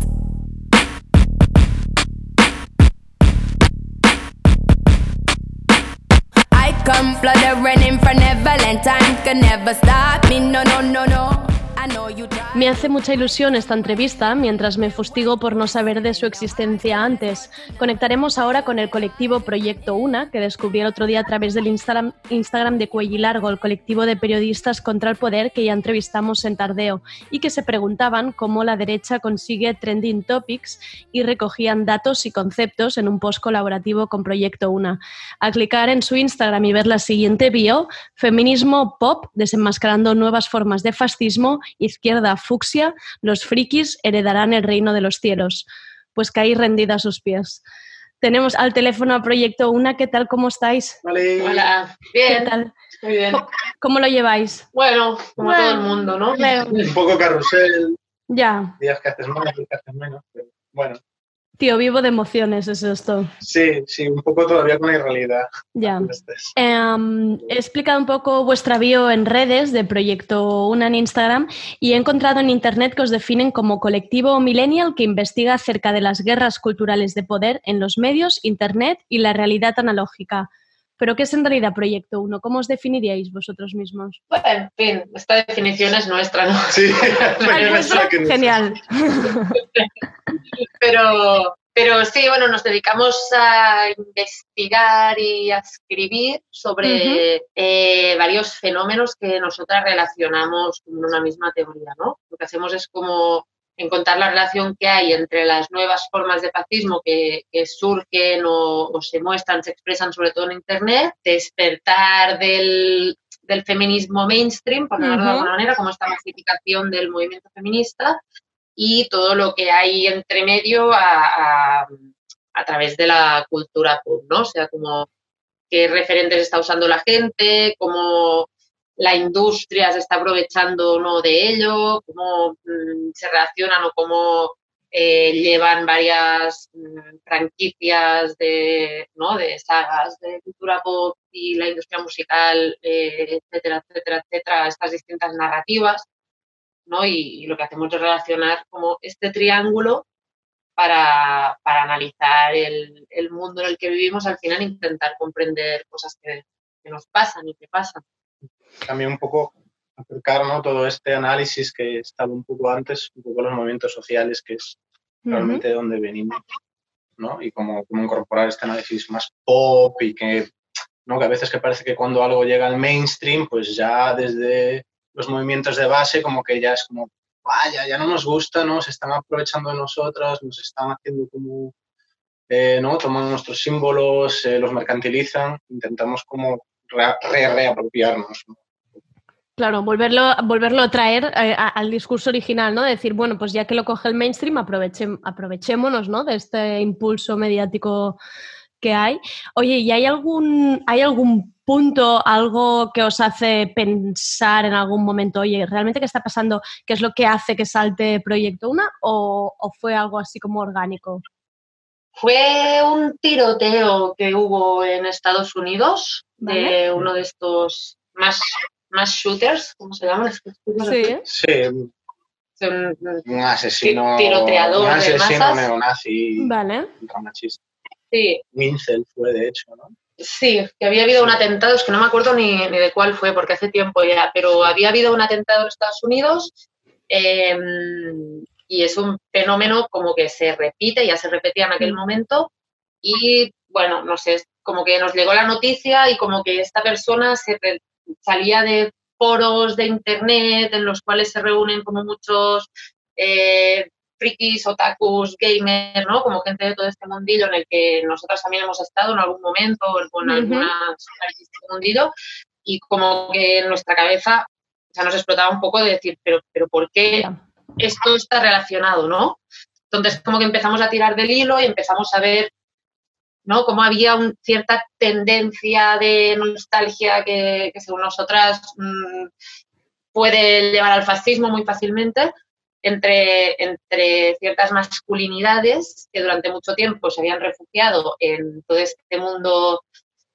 I come fluttering in for Neverland. Time can never stop me. No, no, no, no. Me hace mucha ilusión esta entrevista mientras me fustigo por no saber de su existencia antes. Conectaremos ahora con el colectivo Proyecto Una, que descubrí el otro día a través del Instagram, de Cuello Largo, el colectivo de periodistas contra el poder que ya entrevistamos en Tardeo, y que se preguntaban cómo la derecha consigue trending topics y recogían datos y conceptos en un post colaborativo con Proyecto Una. A clicar en su Instagram y ver la siguiente bio, feminismo pop, desenmascarando nuevas formas de fascismo izquierda fucsia, los frikis heredarán el reino de los cielos. Pues caí rendida a sus pies. Tenemos al teléfono a Proyecto Una, ¿qué tal? ¿Cómo estáis? Hola, bien. ¿Qué tal? Muy bien. ¿Cómo lo lleváis? Bueno, como todo el mundo, ¿no? Un poco carrusel. Ya. Días que haces más, días que haces menos. Pero bueno. Tío, vivo de emociones, es esto. Sí, sí, un poco todavía con la irrealidad. Ya. Em, he explicado un poco vuestra bio en redes de Proyecto Una en Instagram y he encontrado en Internet que os definen como colectivo millennial que investiga acerca de las guerras culturales de poder en los medios, Internet y la realidad analógica. ¿Pero qué es en realidad Proyecto Uno? ¿Cómo os definiríais vosotros mismos? Bueno, en fin, esta definición es nuestra, ¿no? Sí, genial. pero, pero sí, bueno, nos dedicamos a investigar y a escribir sobre eh, varios fenómenos que nosotras relacionamos con una misma teoría, ¿no? Lo que hacemos es como encontrar la relación que hay entre las nuevas formas de fascismo que, surgen o, se muestran, se expresan sobre todo en Internet, despertar del, feminismo mainstream, por decirlo de alguna manera, como esta masificación del movimiento feminista y todo lo que hay entre medio a, a través de la cultura pop, ¿no? O sea, como qué referentes está usando la gente, cómo la industria se está aprovechando no de ello, cómo mm, se relacionan o cómo eh, llevan varias mm, franquicias de, ¿no? de sagas de cultura pop y la industria musical, eh, etcétera, etcétera, etcétera, estas distintas narrativas. ¿no? Y, lo que hacemos es relacionar como este triángulo para, para analizar el, mundo en el que vivimos, al final intentar comprender cosas que nos pasan y que pasan. También un poco acercar ¿no? todo este análisis que estaba un poco antes, un poco los movimientos sociales, que es realmente de donde venimos, ¿no? Y cómo, cómo, incorporar este análisis más pop y que, ¿no? que a veces que parece que cuando algo llega al mainstream, pues ya desde los movimientos de base como que ya es como, vaya, ya no nos gusta, ¿no? Se están aprovechando de nosotras, nos están haciendo como, eh, ¿no? Toman nuestros símbolos, eh, los mercantilizan, intentamos como re, re reapropiarnos, ¿no? Claro, volverlo, volverlo a traer eh, al discurso original, ¿no? Decir, bueno, pues ya que lo coge el mainstream, aproveche, aprovechémonos, ¿no? De este impulso mediático que hay. Oye, ¿y hay algún, hay algún punto, algo que os hace pensar en algún momento, oye, ¿realmente qué está pasando? ¿Qué es lo que hace que salte Proyecto Una? ¿O, o fue algo así como orgánico? Fue un tiroteo que hubo en Estados Unidos ¿Vale? de uno de estos más más shooters, ¿cómo se llaman? Sí. sí. Son, un asesino, tiroteador un asesino de masas. neonazi vale. machista. Sí. Winsel fue, de hecho, ¿no? Sí, que había habido un atentado, es que no me acuerdo ni, ni, de cuál fue, porque hace tiempo ya, pero había habido un atentado en Estados Unidos eh, y es un fenómeno como que se repite, ya se repetía en aquel momento y, bueno, no sé, como que nos llegó la noticia y como que esta persona se, salía de foros de internet en los cuales se reúnen como muchos eh, frikis, otakus, gamers, ¿no? Como gente de todo este mundillo en el que nosotras también hemos estado en algún momento con uh -huh. algunas de este mundillo y como que en nuestra cabeza o sea, nos explotaba un poco de decir, pero, pero ¿por qué esto está relacionado, no? Entonces como que empezamos a tirar del hilo y empezamos a ver ¿no? Como había un, cierta tendencia de nostalgia que, que según nosotras mmm, puede llevar al fascismo muy fácilmente entre, entre ciertas masculinidades que durante mucho tiempo se habían refugiado en todo este mundo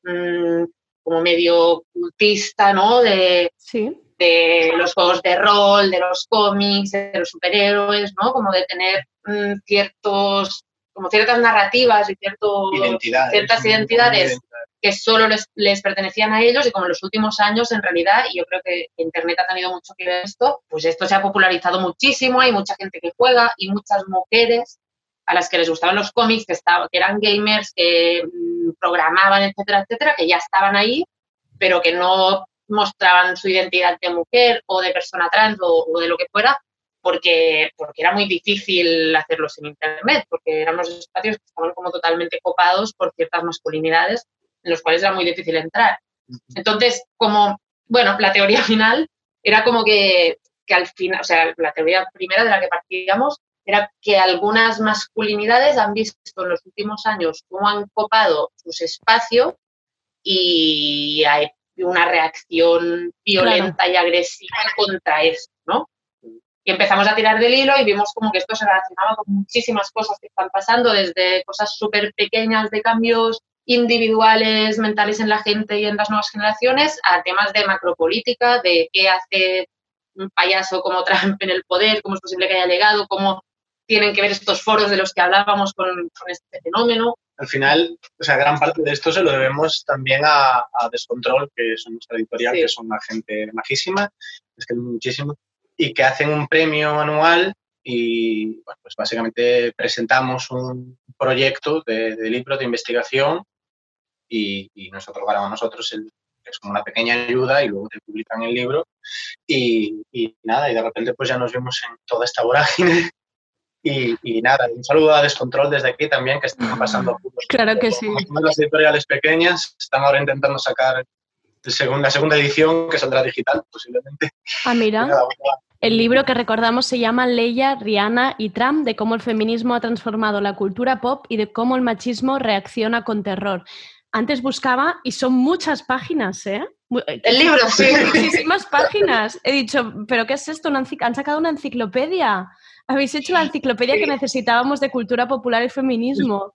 mmm, como medio cultista, ¿no? De, sí. de los juegos de rol, de los cómics, de los superhéroes, ¿no? Como de tener mmm, ciertos como ciertas narrativas y cierto, identidades, ciertas identidades que solo les, les, pertenecían a ellos y como en los últimos años en realidad, y yo creo que Internet ha tenido mucho que ver esto, pues esto se ha popularizado muchísimo, hay mucha gente que juega y muchas mujeres a las que les gustaban los cómics, que, estaban, que eran gamers, que mmm, programaban, etcétera, etcétera, que ya estaban ahí, pero que no mostraban su identidad de mujer o de persona trans o, o de lo que fuera, porque, porque era muy difícil hacerlos en Internet, porque eran unos espacios que estaban como totalmente copados por ciertas masculinidades en los cuales era muy difícil entrar. Entonces, como, bueno, la teoría final era como que, que al final, o sea, la teoría primera de la que partíamos era que algunas masculinidades han visto en los últimos años cómo han copado sus espacios y hay una reacción violenta claro. y agresiva contra eso, ¿no? Y empezamos a tirar del hilo y vimos como que esto se relacionaba con muchísimas cosas que están pasando, desde cosas súper pequeñas de cambios individuales, mentales en la gente y en las nuevas generaciones, a temas de macropolítica, de qué hace un payaso como Trump en el poder, cómo es posible que haya llegado, cómo tienen que ver estos foros de los que hablábamos con, con este fenómeno. Al final, o sea, gran parte de esto se lo debemos también a, a Descontrol, que son nuestra editorial, sí. que son una gente majísima, es que muchísimo, y que hacen un premio anual y bueno, pues básicamente presentamos un proyecto de, de libro de investigación y, y nos otorgaron a nosotros el, es como una pequeña ayuda y luego te publican el libro y, y, nada, y de repente pues ya nos vimos en toda esta vorágine y, y nada, un saludo a Descontrol desde aquí también que están pasando claro que sí. las editoriales pequeñas están ahora intentando sacar la segunda, segunda edición que saldrá digital posiblemente. Ah, mira. Nada, el libro que recordamos se llama Leia, Rihanna y Trump, de cómo el feminismo ha transformado la cultura pop y de cómo el machismo reacciona con terror. Antes buscaba y son muchas páginas, ¿eh? El libro, sí. Muchísimas páginas. He dicho, ¿pero qué es esto? ¿Han sacado una enciclopedia? Habéis hecho la enciclopedia sí. que necesitábamos de cultura popular y feminismo.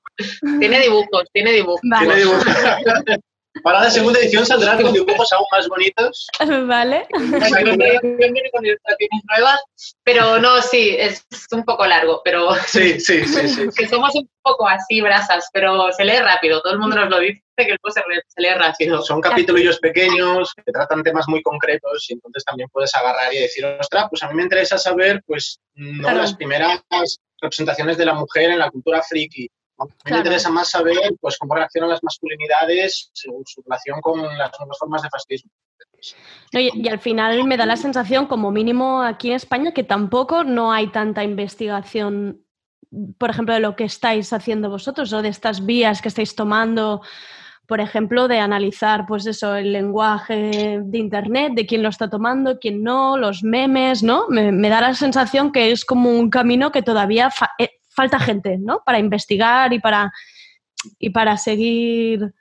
Tiene dibujos, tiene dibujos. Vale. Tiene dibujos. Para la segunda edición saldrán con dibujos aún más bonitos. Vale. nuevas, pero no, sí, es un poco largo, pero sí, sí, sí, sí. que somos un poco así brasas, pero se lee rápido, todo el mundo nos lo dice que el se, se lee rápido. Son capítulos pequeños que tratan temas muy concretos y entonces también puedes agarrar y decir, ostras, pues a mí me interesa saber, pues, no las primeras representaciones de la mujer en la cultura friki, a mí me interesa más saber pues, cómo reaccionan las masculinidades según su relación con las nuevas formas de fascismo. y, al final me da la sensación, como mínimo aquí en España, que tampoco no hay tanta investigación, por ejemplo, de lo que estáis haciendo vosotros o de estas vías que estáis tomando, por ejemplo, de analizar, pues eso, el lenguaje de Internet, de quién lo está tomando, quién no, los memes, ¿no? Me, da la sensación que es como un camino que todavía eh, falta gente, ¿no? Para investigar y para, y para seguir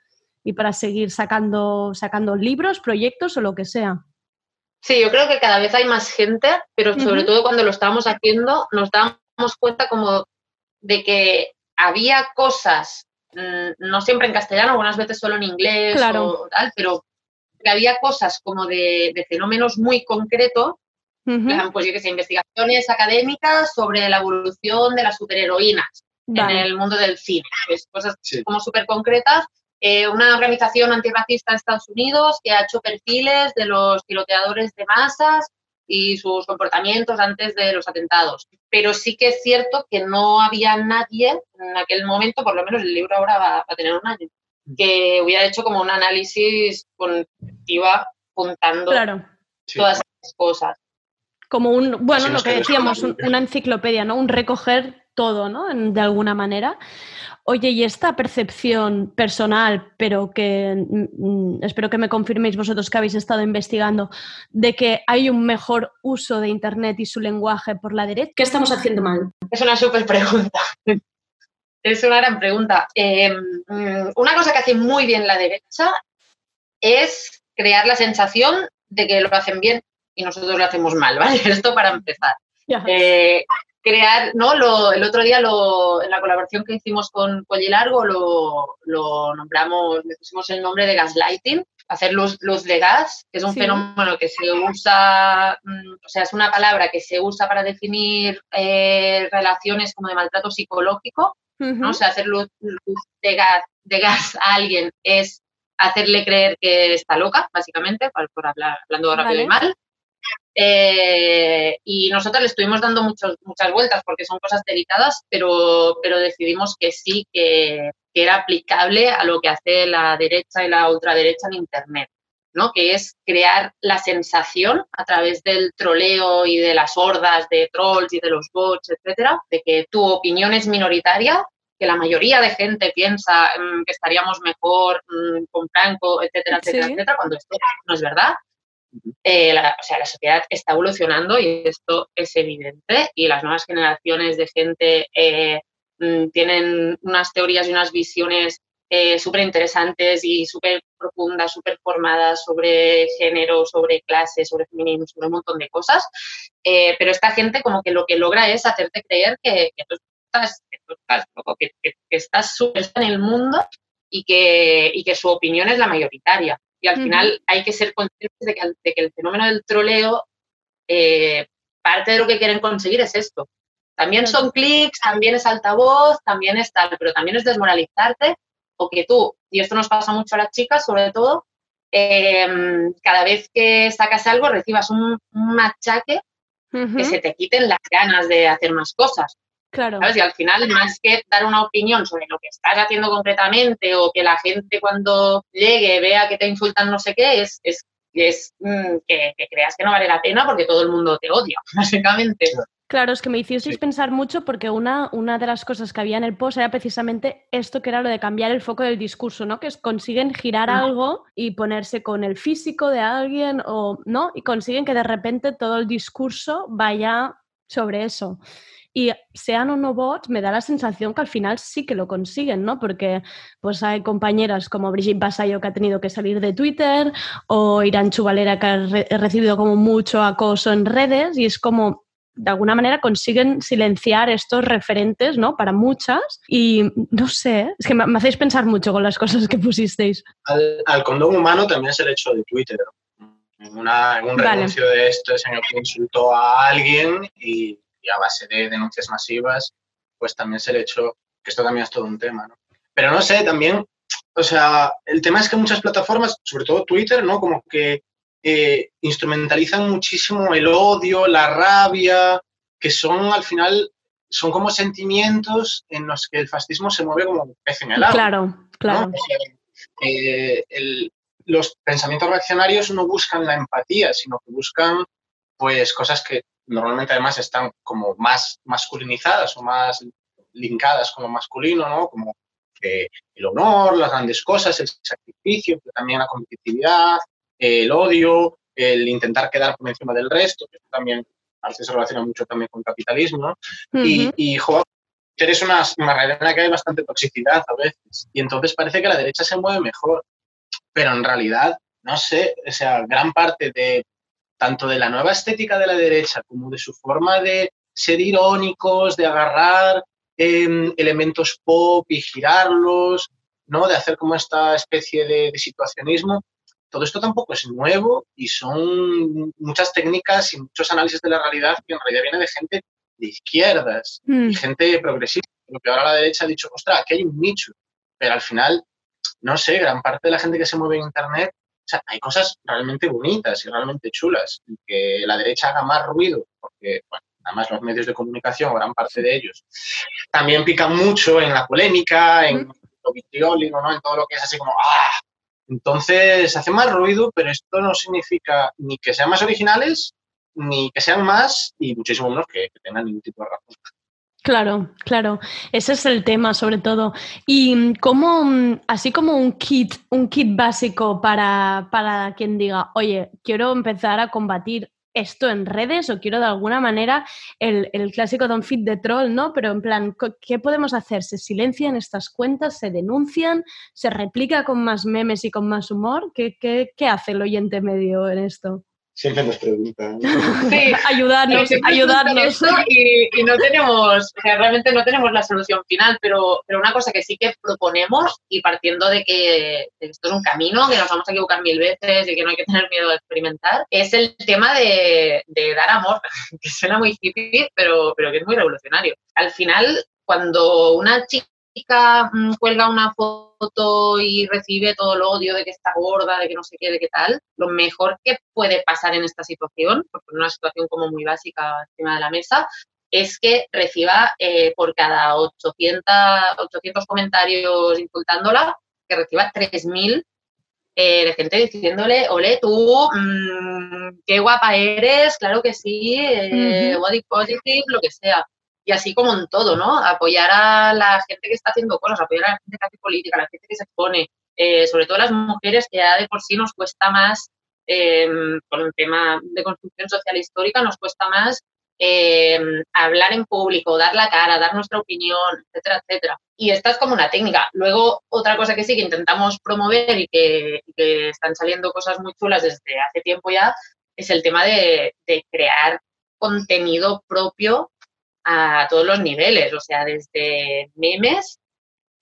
y para seguir sacando, sacando libros, proyectos o lo que sea. Sí, yo creo que cada vez hay más gente, pero sobre todo cuando lo estábamos haciendo nos damos cuenta como de que había cosas, mm, no siempre en castellano, algunas veces solo en inglés o tal, pero que había cosas como de, fenómenos muy concretos pues yo que sé, investigaciones académicas sobre la evolución de las superheroínas en el mundo del cine. Pues cosas como súper concretas. Eh, una organización antirracista de Estados Unidos que ha hecho perfiles de los piloteadores de masas y sus comportamientos antes de los atentados. Pero sí que es cierto que no había nadie en aquel momento, por lo menos el libro ahora va, a tener un año, mm. que hubiera hecho como un análisis con iba juntando todas esas cosas como un, bueno, lo que decíamos, una enciclopedia, ¿no? Un recoger todo, ¿no? de alguna manera. Oye, y esta percepción personal, pero que mm, mm, espero que me confirméis vosotros que habéis estado investigando, de que hay un mejor uso de Internet y su lenguaje por la derecha, ¿qué estamos haciendo mal? Es una súper pregunta. es una gran pregunta. Em, mm, una cosa que hace muy bien la derecha es crear la sensación de que lo hacen bien y nosotros lo hacemos mal, ¿vale? Esto para empezar. Eh, crear, ¿no? Lo, el otro día lo, en la colaboración que hicimos con Cuello Largo lo, lo, nombramos, le pusimos el nombre de gaslighting, hacer luz, luz de gas, que es un fenómeno que se usa, mm, o sea, es una palabra que se usa para definir eh, relaciones como de maltrato psicológico, ¿no? O sea, hacer luz, de, gas, de gas a alguien es hacerle creer que está loca, básicamente, por, hablar, hablando rápido y mal. Eh, y nosotros le estuvimos dando muchos, muchas vueltas porque son cosas delicadas, pero, pero decidimos que sí, que, era aplicable a lo que hace la derecha y la ultraderecha en Internet, ¿no? que es crear la sensación a través del troleo y de las hordas de trolls y de los bots, etcétera, de que tu opinión es minoritaria, que la mayoría de gente piensa mm, que estaríamos mejor mm, con Franco, etcétera, etcétera, etcétera, cuando esto no es verdad eh, la, o sea, la sociedad está evolucionando y esto es evidente y las nuevas generaciones de gente eh, mm, tienen unas teorías y unas visiones eh, súper interesantes y súper profundas, súper formadas sobre género, sobre clase, sobre feminismo, sobre un montón de cosas. pero esta gente como que lo que logra es hacerte creer que, tú estás, en el mundo y que, y que su opinión es la mayoritaria. Y al final hay que ser conscientes de que, el fenómeno del troleo, eh, parte de lo que quieren conseguir es esto. También son clics, también es altavoz, también es tal, pero también es desmoralizarte o que tú, y esto nos pasa mucho a las chicas sobre todo, em, cada vez que sacas algo recibas un, machaque que se te quiten las ganas de hacer más cosas. Claro. Y al final, más que dar una opinión sobre lo que estás haciendo concretamente o que la gente cuando llegue vea que te insultan no sé qué, es, es, es mm, que, creas que no vale la pena porque todo el mundo te odia, básicamente. Claro, es que me hicisteis pensar mucho porque una, una de las cosas que había en el post era precisamente esto que era lo de cambiar el foco del discurso, ¿no? Que es, consiguen girar mm. algo y ponerse con el físico de alguien o, ¿no? Y consiguen que de repente todo el discurso vaya sobre eso. Y sean o no bots, me da la sensación que al final sí que lo consiguen, ¿no? Porque pues hay compañeras como Brigitte Basayo que ha tenido que salir de Twitter o Irán Chuvalera que ha recibido como mucho acoso en redes y es como de alguna manera consiguen silenciar estos referentes, ¿no? Para muchas. Y no sé, es que me, hacéis pensar mucho con las cosas que pusisteis. Al, condón humano también es el hecho de Twitter. En, una, un renuncio de este señor que insultó a alguien y, a base de denuncias masivas, pues también se le echó, que esto también es todo un tema, ¿no? Pero no sé, también, o sea, el tema es que muchas plataformas, sobre todo Twitter, ¿no? Como que eh, instrumentalizan muchísimo el odio, la rabia, que son al final, son como sentimientos en los que el fascismo se mueve como pez en el agua. Claro, claro. Eh, los pensamientos reaccionarios no buscan la empatía, sino que buscan pues cosas que normalmente además están como más masculinizadas o más linkadas con lo masculino, ¿no? Como el honor, las grandes cosas, el sacrificio, pero también la competitividad, el odio, el intentar quedar por encima del resto, que también a veces se relaciona mucho también con capitalismo, Y, y eres una, una que hay bastante toxicidad a veces, y entonces parece que la derecha se mueve mejor, pero en realidad, no sé, o sea, gran parte de tanto de la nueva estética de la derecha como de su forma de ser irónicos, de agarrar em, elementos pop y girarlos, ¿no? De hacer como esta especie de situacionismo, todo esto tampoco es nuevo y son muchas técnicas y muchos análisis de la realidad que en realidad viene de gente de izquierdas y mm. gente progresista. Lo que ahora la derecha ha dicho, ostras, aquí hay un nicho. Pero al final, no sé, gran parte de la gente que se mueve en Internet, o sea, hay cosas realmente bonitas y realmente chulas. Y que la derecha haga más ruido, porque, bueno, además los medios de comunicación, gran parte de ellos, también pican mucho en la polémica, en lo vitriólico, ¿no? En todo lo que es así como, ¡ah! Entonces, hace más ruido, pero esto no significa ni que sean más originales, ni que sean más, y muchísimo menos que, tengan ningún tipo de razón. Claro, claro. Ese es el tema, sobre todo. Y como, así como un kit, un kit básico para, para quien diga, oye, quiero empezar a combatir esto en redes o quiero de alguna manera el, el, clásico don't fit de troll, ¿no? Pero en plan, ¿qué podemos hacer? ¿Se silencian estas cuentas? ¿Se denuncian? ¿Se replica con más memes y con más humor? ¿Qué, qué, qué hace el oyente medio en esto? Siempre nos preguntan. Sí, ayudarnos, ayudarnos. Y, y, no tenemos, realmente no tenemos la solución final, pero, pero una cosa que sí que proponemos y partiendo de que esto es un camino, que nos vamos a equivocar mil veces y que no hay que tener miedo a experimentar, es el tema de, de dar amor, que suena muy hippie, pero, pero que es muy revolucionario. Al final, cuando una chica cuelga una foto y recibe todo el odio de que está gorda, de que no sé qué, de qué tal, lo mejor que puede pasar en esta situación, porque es una situación como muy básica encima de la mesa, es que reciba eh, por cada 800, 800 comentarios insultándola, que reciba 3.000 eh, de gente diciéndole, ole, tú, mm, qué guapa eres, claro que sí, eh, body positive, lo que sea y así como en todo, ¿no? Apoyar a la gente que está haciendo cosas, apoyar a la gente que hace política, a la gente que se expone, eh, sobre todo las mujeres que ya de por sí nos cuesta más, eh, con el tema de construcción social histórica, nos cuesta más eh, hablar en público, dar la cara, dar nuestra opinión, etcétera, etcétera. Y esta es como una técnica. Luego, otra cosa que sí que intentamos promover y que, están saliendo cosas muy chulas desde hace tiempo ya, es el tema de crear contenido propio a todos los niveles, o sea, desde memes,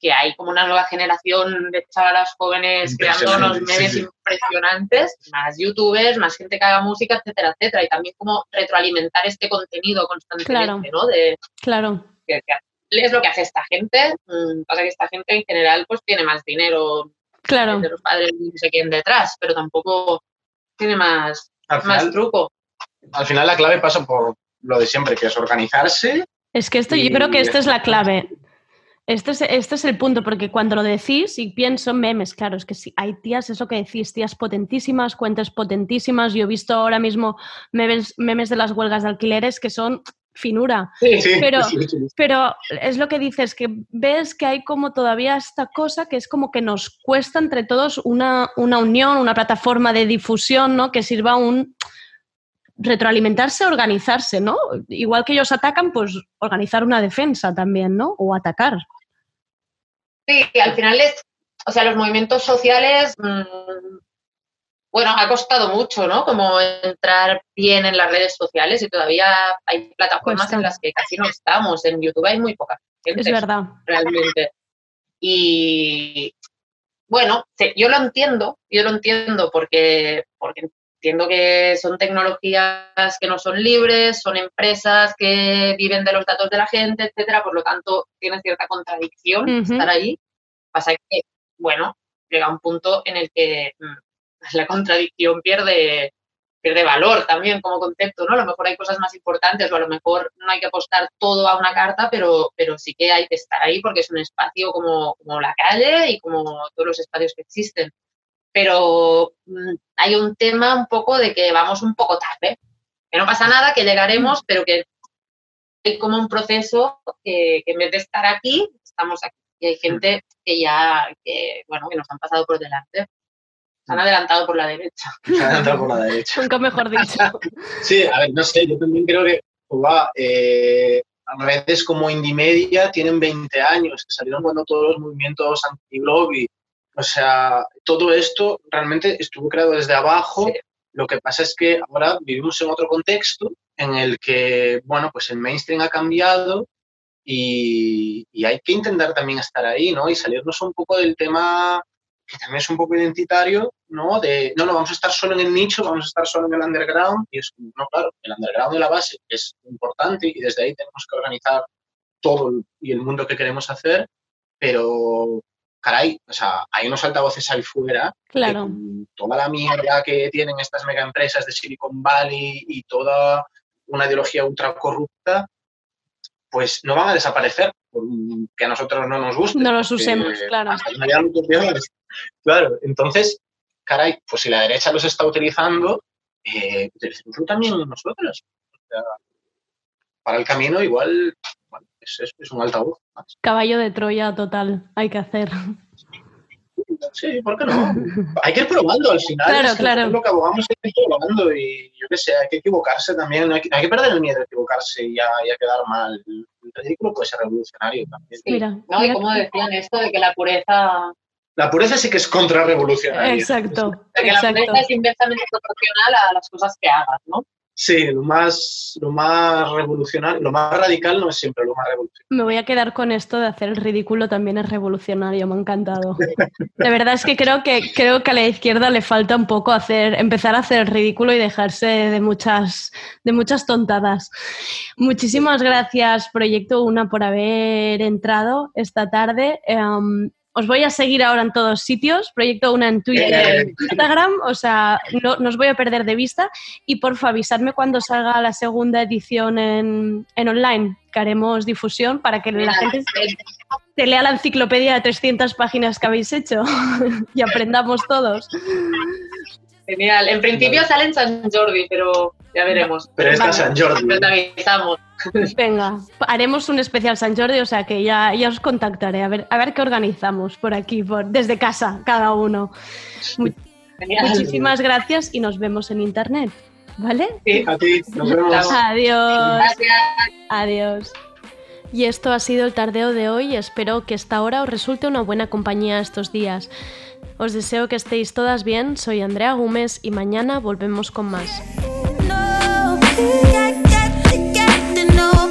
que hay como una nueva generación de chavalas jóvenes creando unos memes impresionantes, más youtubers, más gente que haga música, etcétera, etcétera, y también como retroalimentar este contenido constantemente, ¿no? De, claro. Que, es lo que hace esta gente, mm, pasa que esta gente en general pues tiene más dinero claro. de los padres no sé quién detrás, pero tampoco tiene más, más truco. Al final la clave pasa por lo de siempre, que es organizarse. Es que esto, yo creo que esta es la clave. Este es, este es el punto, porque cuando lo decís y pienso memes, claro, es que sí, hay tías, eso que decís, tías potentísimas, cuentas potentísimas. Yo he visto ahora mismo memes, memes de las huelgas de alquileres que son finura. pero, pero es lo que dices, que ves que hay como todavía esta cosa que es como que nos cuesta entre todos una, una unión, una plataforma de difusión, ¿no? Que sirva un retroalimentarse, organizarse, ¿no? Igual que ellos atacan, pues organizar una defensa también, ¿no? O atacar. Sí, al final es, o sea, los movimientos sociales, mm, bueno, ha costado mucho, ¿no? Como entrar bien en las redes sociales y todavía hay plataformas en las que casi no estamos. En YouTube hay muy poca gente. Es verdad. Realmente. Y bueno, yo lo entiendo, yo lo entiendo porque, porque entiendo que son tecnologías que no son libres, son empresas que viven de los datos de la gente, etcétera, por lo tanto tiene cierta contradicción estar ahí. Pasa que, bueno, llega un punto en el que mm, la contradicción pierde, pierde valor también como concepto, ¿no? A lo mejor hay cosas más importantes o a lo mejor no hay que apostar todo a una carta, pero, pero sí que hay que estar ahí porque es un espacio como, como la calle y como todos los espacios que existen. Pero mm, hay un tema un poco de que vamos un poco tarde, que no pasa nada, que llegaremos, pero que hay como un proceso que, que en vez de estar aquí, estamos aquí. Y hay gente que ya, que, bueno, que nos han pasado por delante. Se han adelantado por la derecha. Se han adelantado por la derecha. Nunca mejor dicho. sí, a ver, no sé, yo también creo que Cuba, eh, a veces como Indie Media tienen 20 años, que salieron cuando todos los movimientos anti-lobby. O sea, todo esto realmente estuvo creado desde abajo. Lo que pasa es que ahora vivimos en otro contexto en el que, bueno, pues el mainstream ha cambiado y, y, hay que intentar también estar ahí, ¿no? Y salirnos un poco del tema que también es un poco identitario, ¿no? De, no, no, vamos a estar solo en el nicho, vamos a estar solo en el underground. Y es no, claro, el underground de la base es importante y desde ahí tenemos que organizar todo y el mundo que queremos hacer, pero caray, o sea, hay unos altavoces ahí fuera. Claro. toda la mierda que tienen estas mega empresas de Silicon Valley y toda una ideología ultra corrupta, pues no van a desaparecer, que a nosotros no nos guste. No los usemos, claro. Claro, entonces, caray, pues si la derecha los está utilizando, eh, utilicémoslo también nosotros. para el camino igual es, es, un altavoz. Caballo de Troya total, hay que hacer. Sí, ¿por qué no? hay que ir probando al final. Claro, claro. lo que abogamos es ir probando y yo qué sé, hay que equivocarse también, hay que, hay que perder el miedo a equivocarse y a, y a, quedar mal. El ridículo puede ser revolucionario también. Mira, no, y como decían esto de que la pureza la pureza sí que es contrarrevolucionaria. Exacto. la pureza es inversamente proporcional a las cosas que hagas, ¿no? Sí, lo más, lo más revolucionario, lo más radical no es siempre lo más revolucionario. Me voy a quedar con esto de hacer el ridículo también es revolucionario, me ha encantado. De verdad es que creo que creo que a la izquierda le falta un poco hacer, empezar a hacer el ridículo y dejarse de muchas, de muchas tontadas. Muchísimas gracias, Proyecto Una, por haber entrado esta tarde. Um, os voy a seguir ahora en todos sitios, Proyecto Una en Twitter, Instagram, o sea, no, no, os voy a perder de vista. Y porfa, avisadme cuando salga la segunda edición en, en online, que haremos difusión para que la gente se lea la enciclopedia de 300 páginas que habéis hecho y aprendamos todos. Genial. En principio sale en San Jordi, pero ya veremos. Pero está San Jordi. Pero te avisamos. Venga, haremos un especial San Jordi, o sea que ya, ya os contactaré a ver, a ver qué organizamos por aquí, por, desde casa, cada uno. Muy, muchísimas gracias y nos vemos en internet. ¿Vale? Sí, a ti. Nos vemos. Adiós. Gracias. Adiós. Y esto ha sido el tardeo de hoy. Espero que esta hora os resulte una buena compañía estos días. Os deseo que estéis todas bien. Soy Andrea Gómez y mañana volvemos con más. know